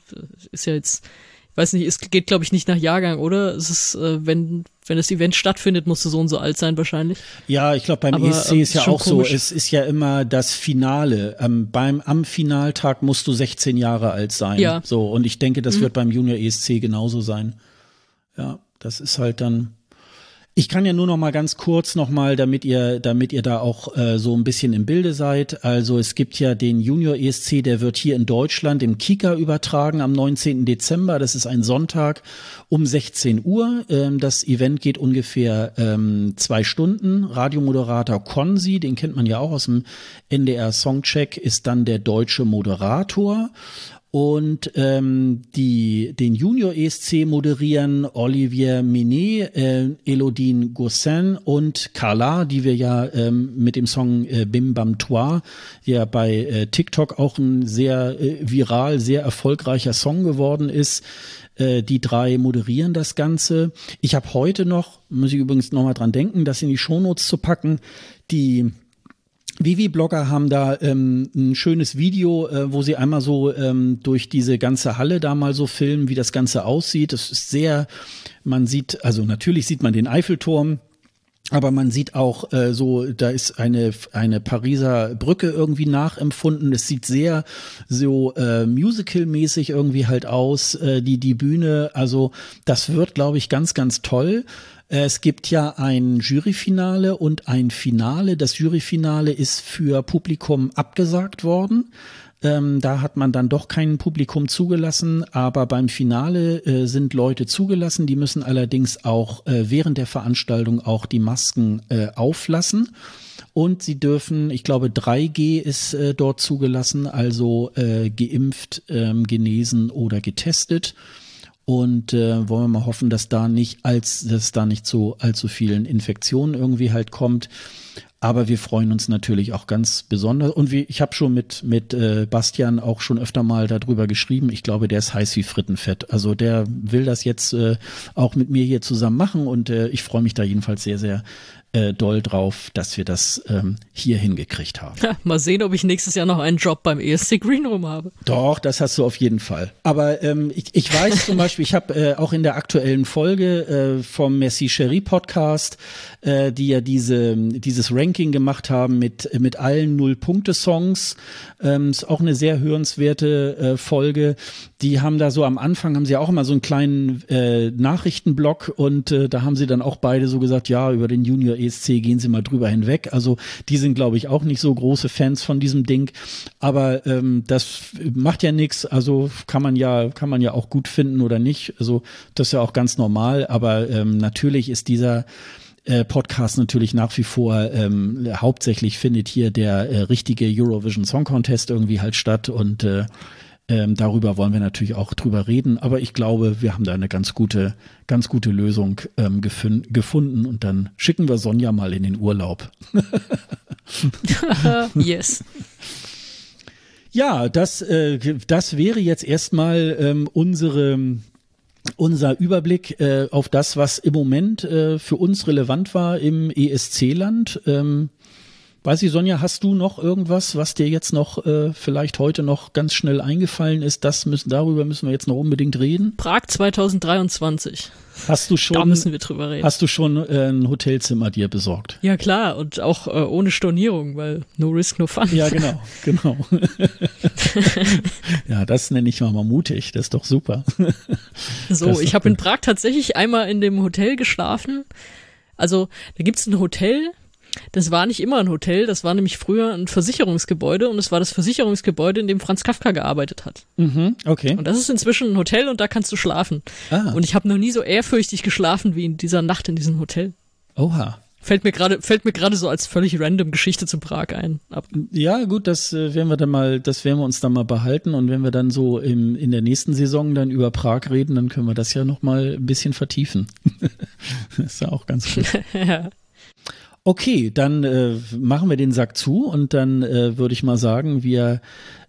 ist ja jetzt weiß nicht, es geht glaube ich nicht nach Jahrgang, oder? Es ist, äh, wenn wenn das Event stattfindet, musst du so und so alt sein wahrscheinlich. Ja, ich glaube beim Aber, ESC ist ja auch komisch. so, es ist ja immer das Finale. Ähm, beim am Finaltag musst du 16 Jahre alt sein. Ja. So und ich denke, das mhm. wird beim Junior ESC genauso sein. Ja, das ist halt dann ich kann ja nur noch mal ganz kurz noch mal, damit ihr, damit ihr da auch äh, so ein bisschen im Bilde seid. Also es gibt ja den Junior ESC, der wird hier in Deutschland im Kika übertragen am 19. Dezember. Das ist ein Sonntag um 16 Uhr. Ähm, das Event geht ungefähr ähm, zwei Stunden. Radiomoderator Konzi, den kennt man ja auch aus dem NDR Songcheck, ist dann der deutsche Moderator. Und ähm, die, den Junior ESC moderieren Olivier Minet, äh, Elodine Goussin und Carla, die wir ja ähm, mit dem Song äh, Bim Bam Toi, ja bei äh, TikTok auch ein sehr äh, viral, sehr erfolgreicher Song geworden ist. Äh, die drei moderieren das Ganze. Ich habe heute noch, muss ich übrigens nochmal dran denken, das in die Shownotes zu packen, die Vivi-Blogger haben da ähm, ein schönes Video, äh, wo sie einmal so ähm, durch diese ganze Halle da mal so filmen, wie das Ganze aussieht. Das ist sehr, man sieht, also natürlich sieht man den Eiffelturm, aber man sieht auch äh, so, da ist eine eine Pariser Brücke irgendwie nachempfunden. Es sieht sehr so äh, Musical-mäßig irgendwie halt aus. Äh, die die Bühne, also das wird, glaube ich, ganz ganz toll. Es gibt ja ein Juryfinale und ein Finale. Das Juryfinale ist für Publikum abgesagt worden. Ähm, da hat man dann doch kein Publikum zugelassen, aber beim Finale äh, sind Leute zugelassen. Die müssen allerdings auch äh, während der Veranstaltung auch die Masken äh, auflassen. Und sie dürfen, ich glaube, 3G ist äh, dort zugelassen, also äh, geimpft, ähm, genesen oder getestet. Und äh, wollen wir mal hoffen, dass da nicht als, dass da nicht zu allzu vielen Infektionen irgendwie halt kommt. Aber wir freuen uns natürlich auch ganz besonders. Und wie, ich habe schon mit, mit äh, Bastian auch schon öfter mal darüber geschrieben. Ich glaube, der ist heiß wie Frittenfett. Also der will das jetzt äh, auch mit mir hier zusammen machen und äh, ich freue mich da jedenfalls sehr, sehr äh, doll drauf, dass wir das ähm, hier hingekriegt haben. Ja, mal sehen, ob ich nächstes Jahr noch einen Job beim ESC Green Room habe. Doch, das hast du auf jeden Fall. Aber ähm, ich, ich weiß zum Beispiel, ich habe äh, auch in der aktuellen Folge äh, vom Messi Cherie Podcast, äh, die ja diese dieses Ranking gemacht haben mit mit allen Null-Punkte-Songs, ähm, ist auch eine sehr hörenswerte äh, Folge. Die haben da so am Anfang haben sie auch immer so einen kleinen äh, Nachrichtenblock und äh, da haben sie dann auch beide so gesagt, ja über den Junior ESC gehen sie mal drüber hinweg. Also die sind, glaube ich, auch nicht so große Fans von diesem Ding. Aber ähm, das macht ja nichts. Also kann man ja, kann man ja auch gut finden oder nicht. Also das ist ja auch ganz normal. Aber ähm, natürlich ist dieser äh, Podcast natürlich nach wie vor ähm, hauptsächlich findet hier der äh, richtige Eurovision Song Contest irgendwie halt statt und äh, ähm, darüber wollen wir natürlich auch drüber reden, aber ich glaube, wir haben da eine ganz gute, ganz gute Lösung ähm, gefunden und dann schicken wir Sonja mal in den Urlaub. yes. Ja, das, äh, das wäre jetzt erstmal ähm, unsere unser Überblick äh, auf das, was im Moment äh, für uns relevant war im ESC-Land. Ähm, Weiß ich, Sonja, hast du noch irgendwas, was dir jetzt noch äh, vielleicht heute noch ganz schnell eingefallen ist? Das müssen, darüber müssen wir jetzt noch unbedingt reden. Prag 2023. Hast du schon? Da müssen wir drüber reden. Hast du schon äh, ein Hotelzimmer dir besorgt? Ja klar und auch äh, ohne Stornierung, weil no risk no fun. Ja genau, genau. ja, das nenne ich mal, mal mutig. Das ist doch super. so, ich habe in Prag tatsächlich einmal in dem Hotel geschlafen. Also da gibt's ein Hotel das war nicht immer ein Hotel, das war nämlich früher ein Versicherungsgebäude und es war das Versicherungsgebäude, in dem Franz Kafka gearbeitet hat. Mhm, okay. Und das ist inzwischen ein Hotel und da kannst du schlafen. Ah. Und ich habe noch nie so ehrfürchtig geschlafen wie in dieser Nacht in diesem Hotel. Oha. Fällt mir gerade fällt mir gerade so als völlig random Geschichte zu Prag ein. Ab. Ja, gut, das äh, werden wir dann mal, das werden wir uns dann mal behalten und wenn wir dann so im, in der nächsten Saison dann über Prag reden, dann können wir das ja noch mal ein bisschen vertiefen. das ist ja auch ganz gut. ja. Okay, dann äh, machen wir den Sack zu und dann äh, würde ich mal sagen, wir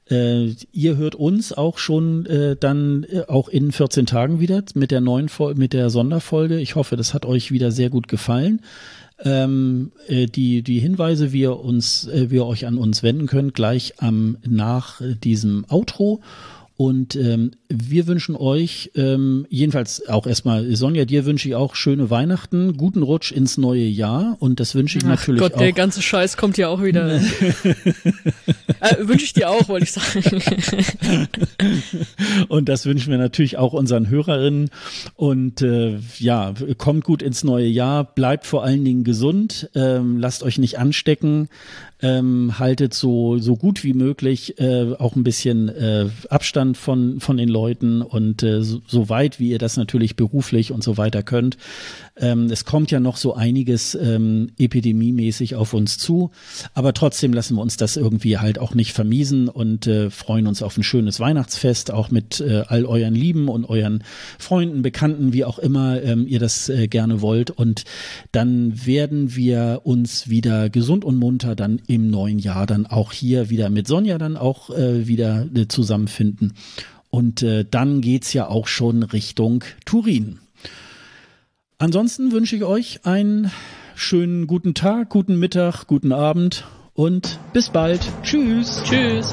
äh, ihr hört uns auch schon äh, dann äh, auch in 14 Tagen wieder mit der neuen Fol mit der Sonderfolge. Ich hoffe, das hat euch wieder sehr gut gefallen. Ähm, äh, die, die Hinweise, wie ihr uns, äh, wie ihr euch an uns wenden könnt, gleich am nach diesem Outro. Und ähm, wir wünschen euch ähm, jedenfalls auch erstmal, Sonja, dir wünsche ich auch schöne Weihnachten, guten Rutsch ins neue Jahr und das wünsche ich Ach natürlich Gott, auch. Gott, der ganze Scheiß kommt ja auch wieder. äh, wünsche ich dir auch, wollte ich sagen. und das wünschen wir natürlich auch unseren Hörerinnen und äh, ja, kommt gut ins neue Jahr, bleibt vor allen Dingen gesund, ähm, lasst euch nicht anstecken, ähm, haltet so, so gut wie möglich äh, auch ein bisschen äh, Abstand von, von den Leuten und äh, so, weit, wie ihr das natürlich beruflich und so weiter könnt. Ähm, es kommt ja noch so einiges ähm, epidemiemäßig auf uns zu, aber trotzdem lassen wir uns das irgendwie halt auch nicht vermiesen und äh, freuen uns auf ein schönes Weihnachtsfest, auch mit äh, all euren Lieben und euren Freunden, Bekannten, wie auch immer ähm, ihr das äh, gerne wollt. Und dann werden wir uns wieder gesund und munter dann im neuen Jahr dann auch hier wieder mit Sonja dann auch äh, wieder äh, zusammenfinden. Und äh, dann geht's ja auch schon Richtung Turin. Ansonsten wünsche ich euch einen schönen guten Tag, guten Mittag, guten Abend und bis bald. Tschüss. Tschüss.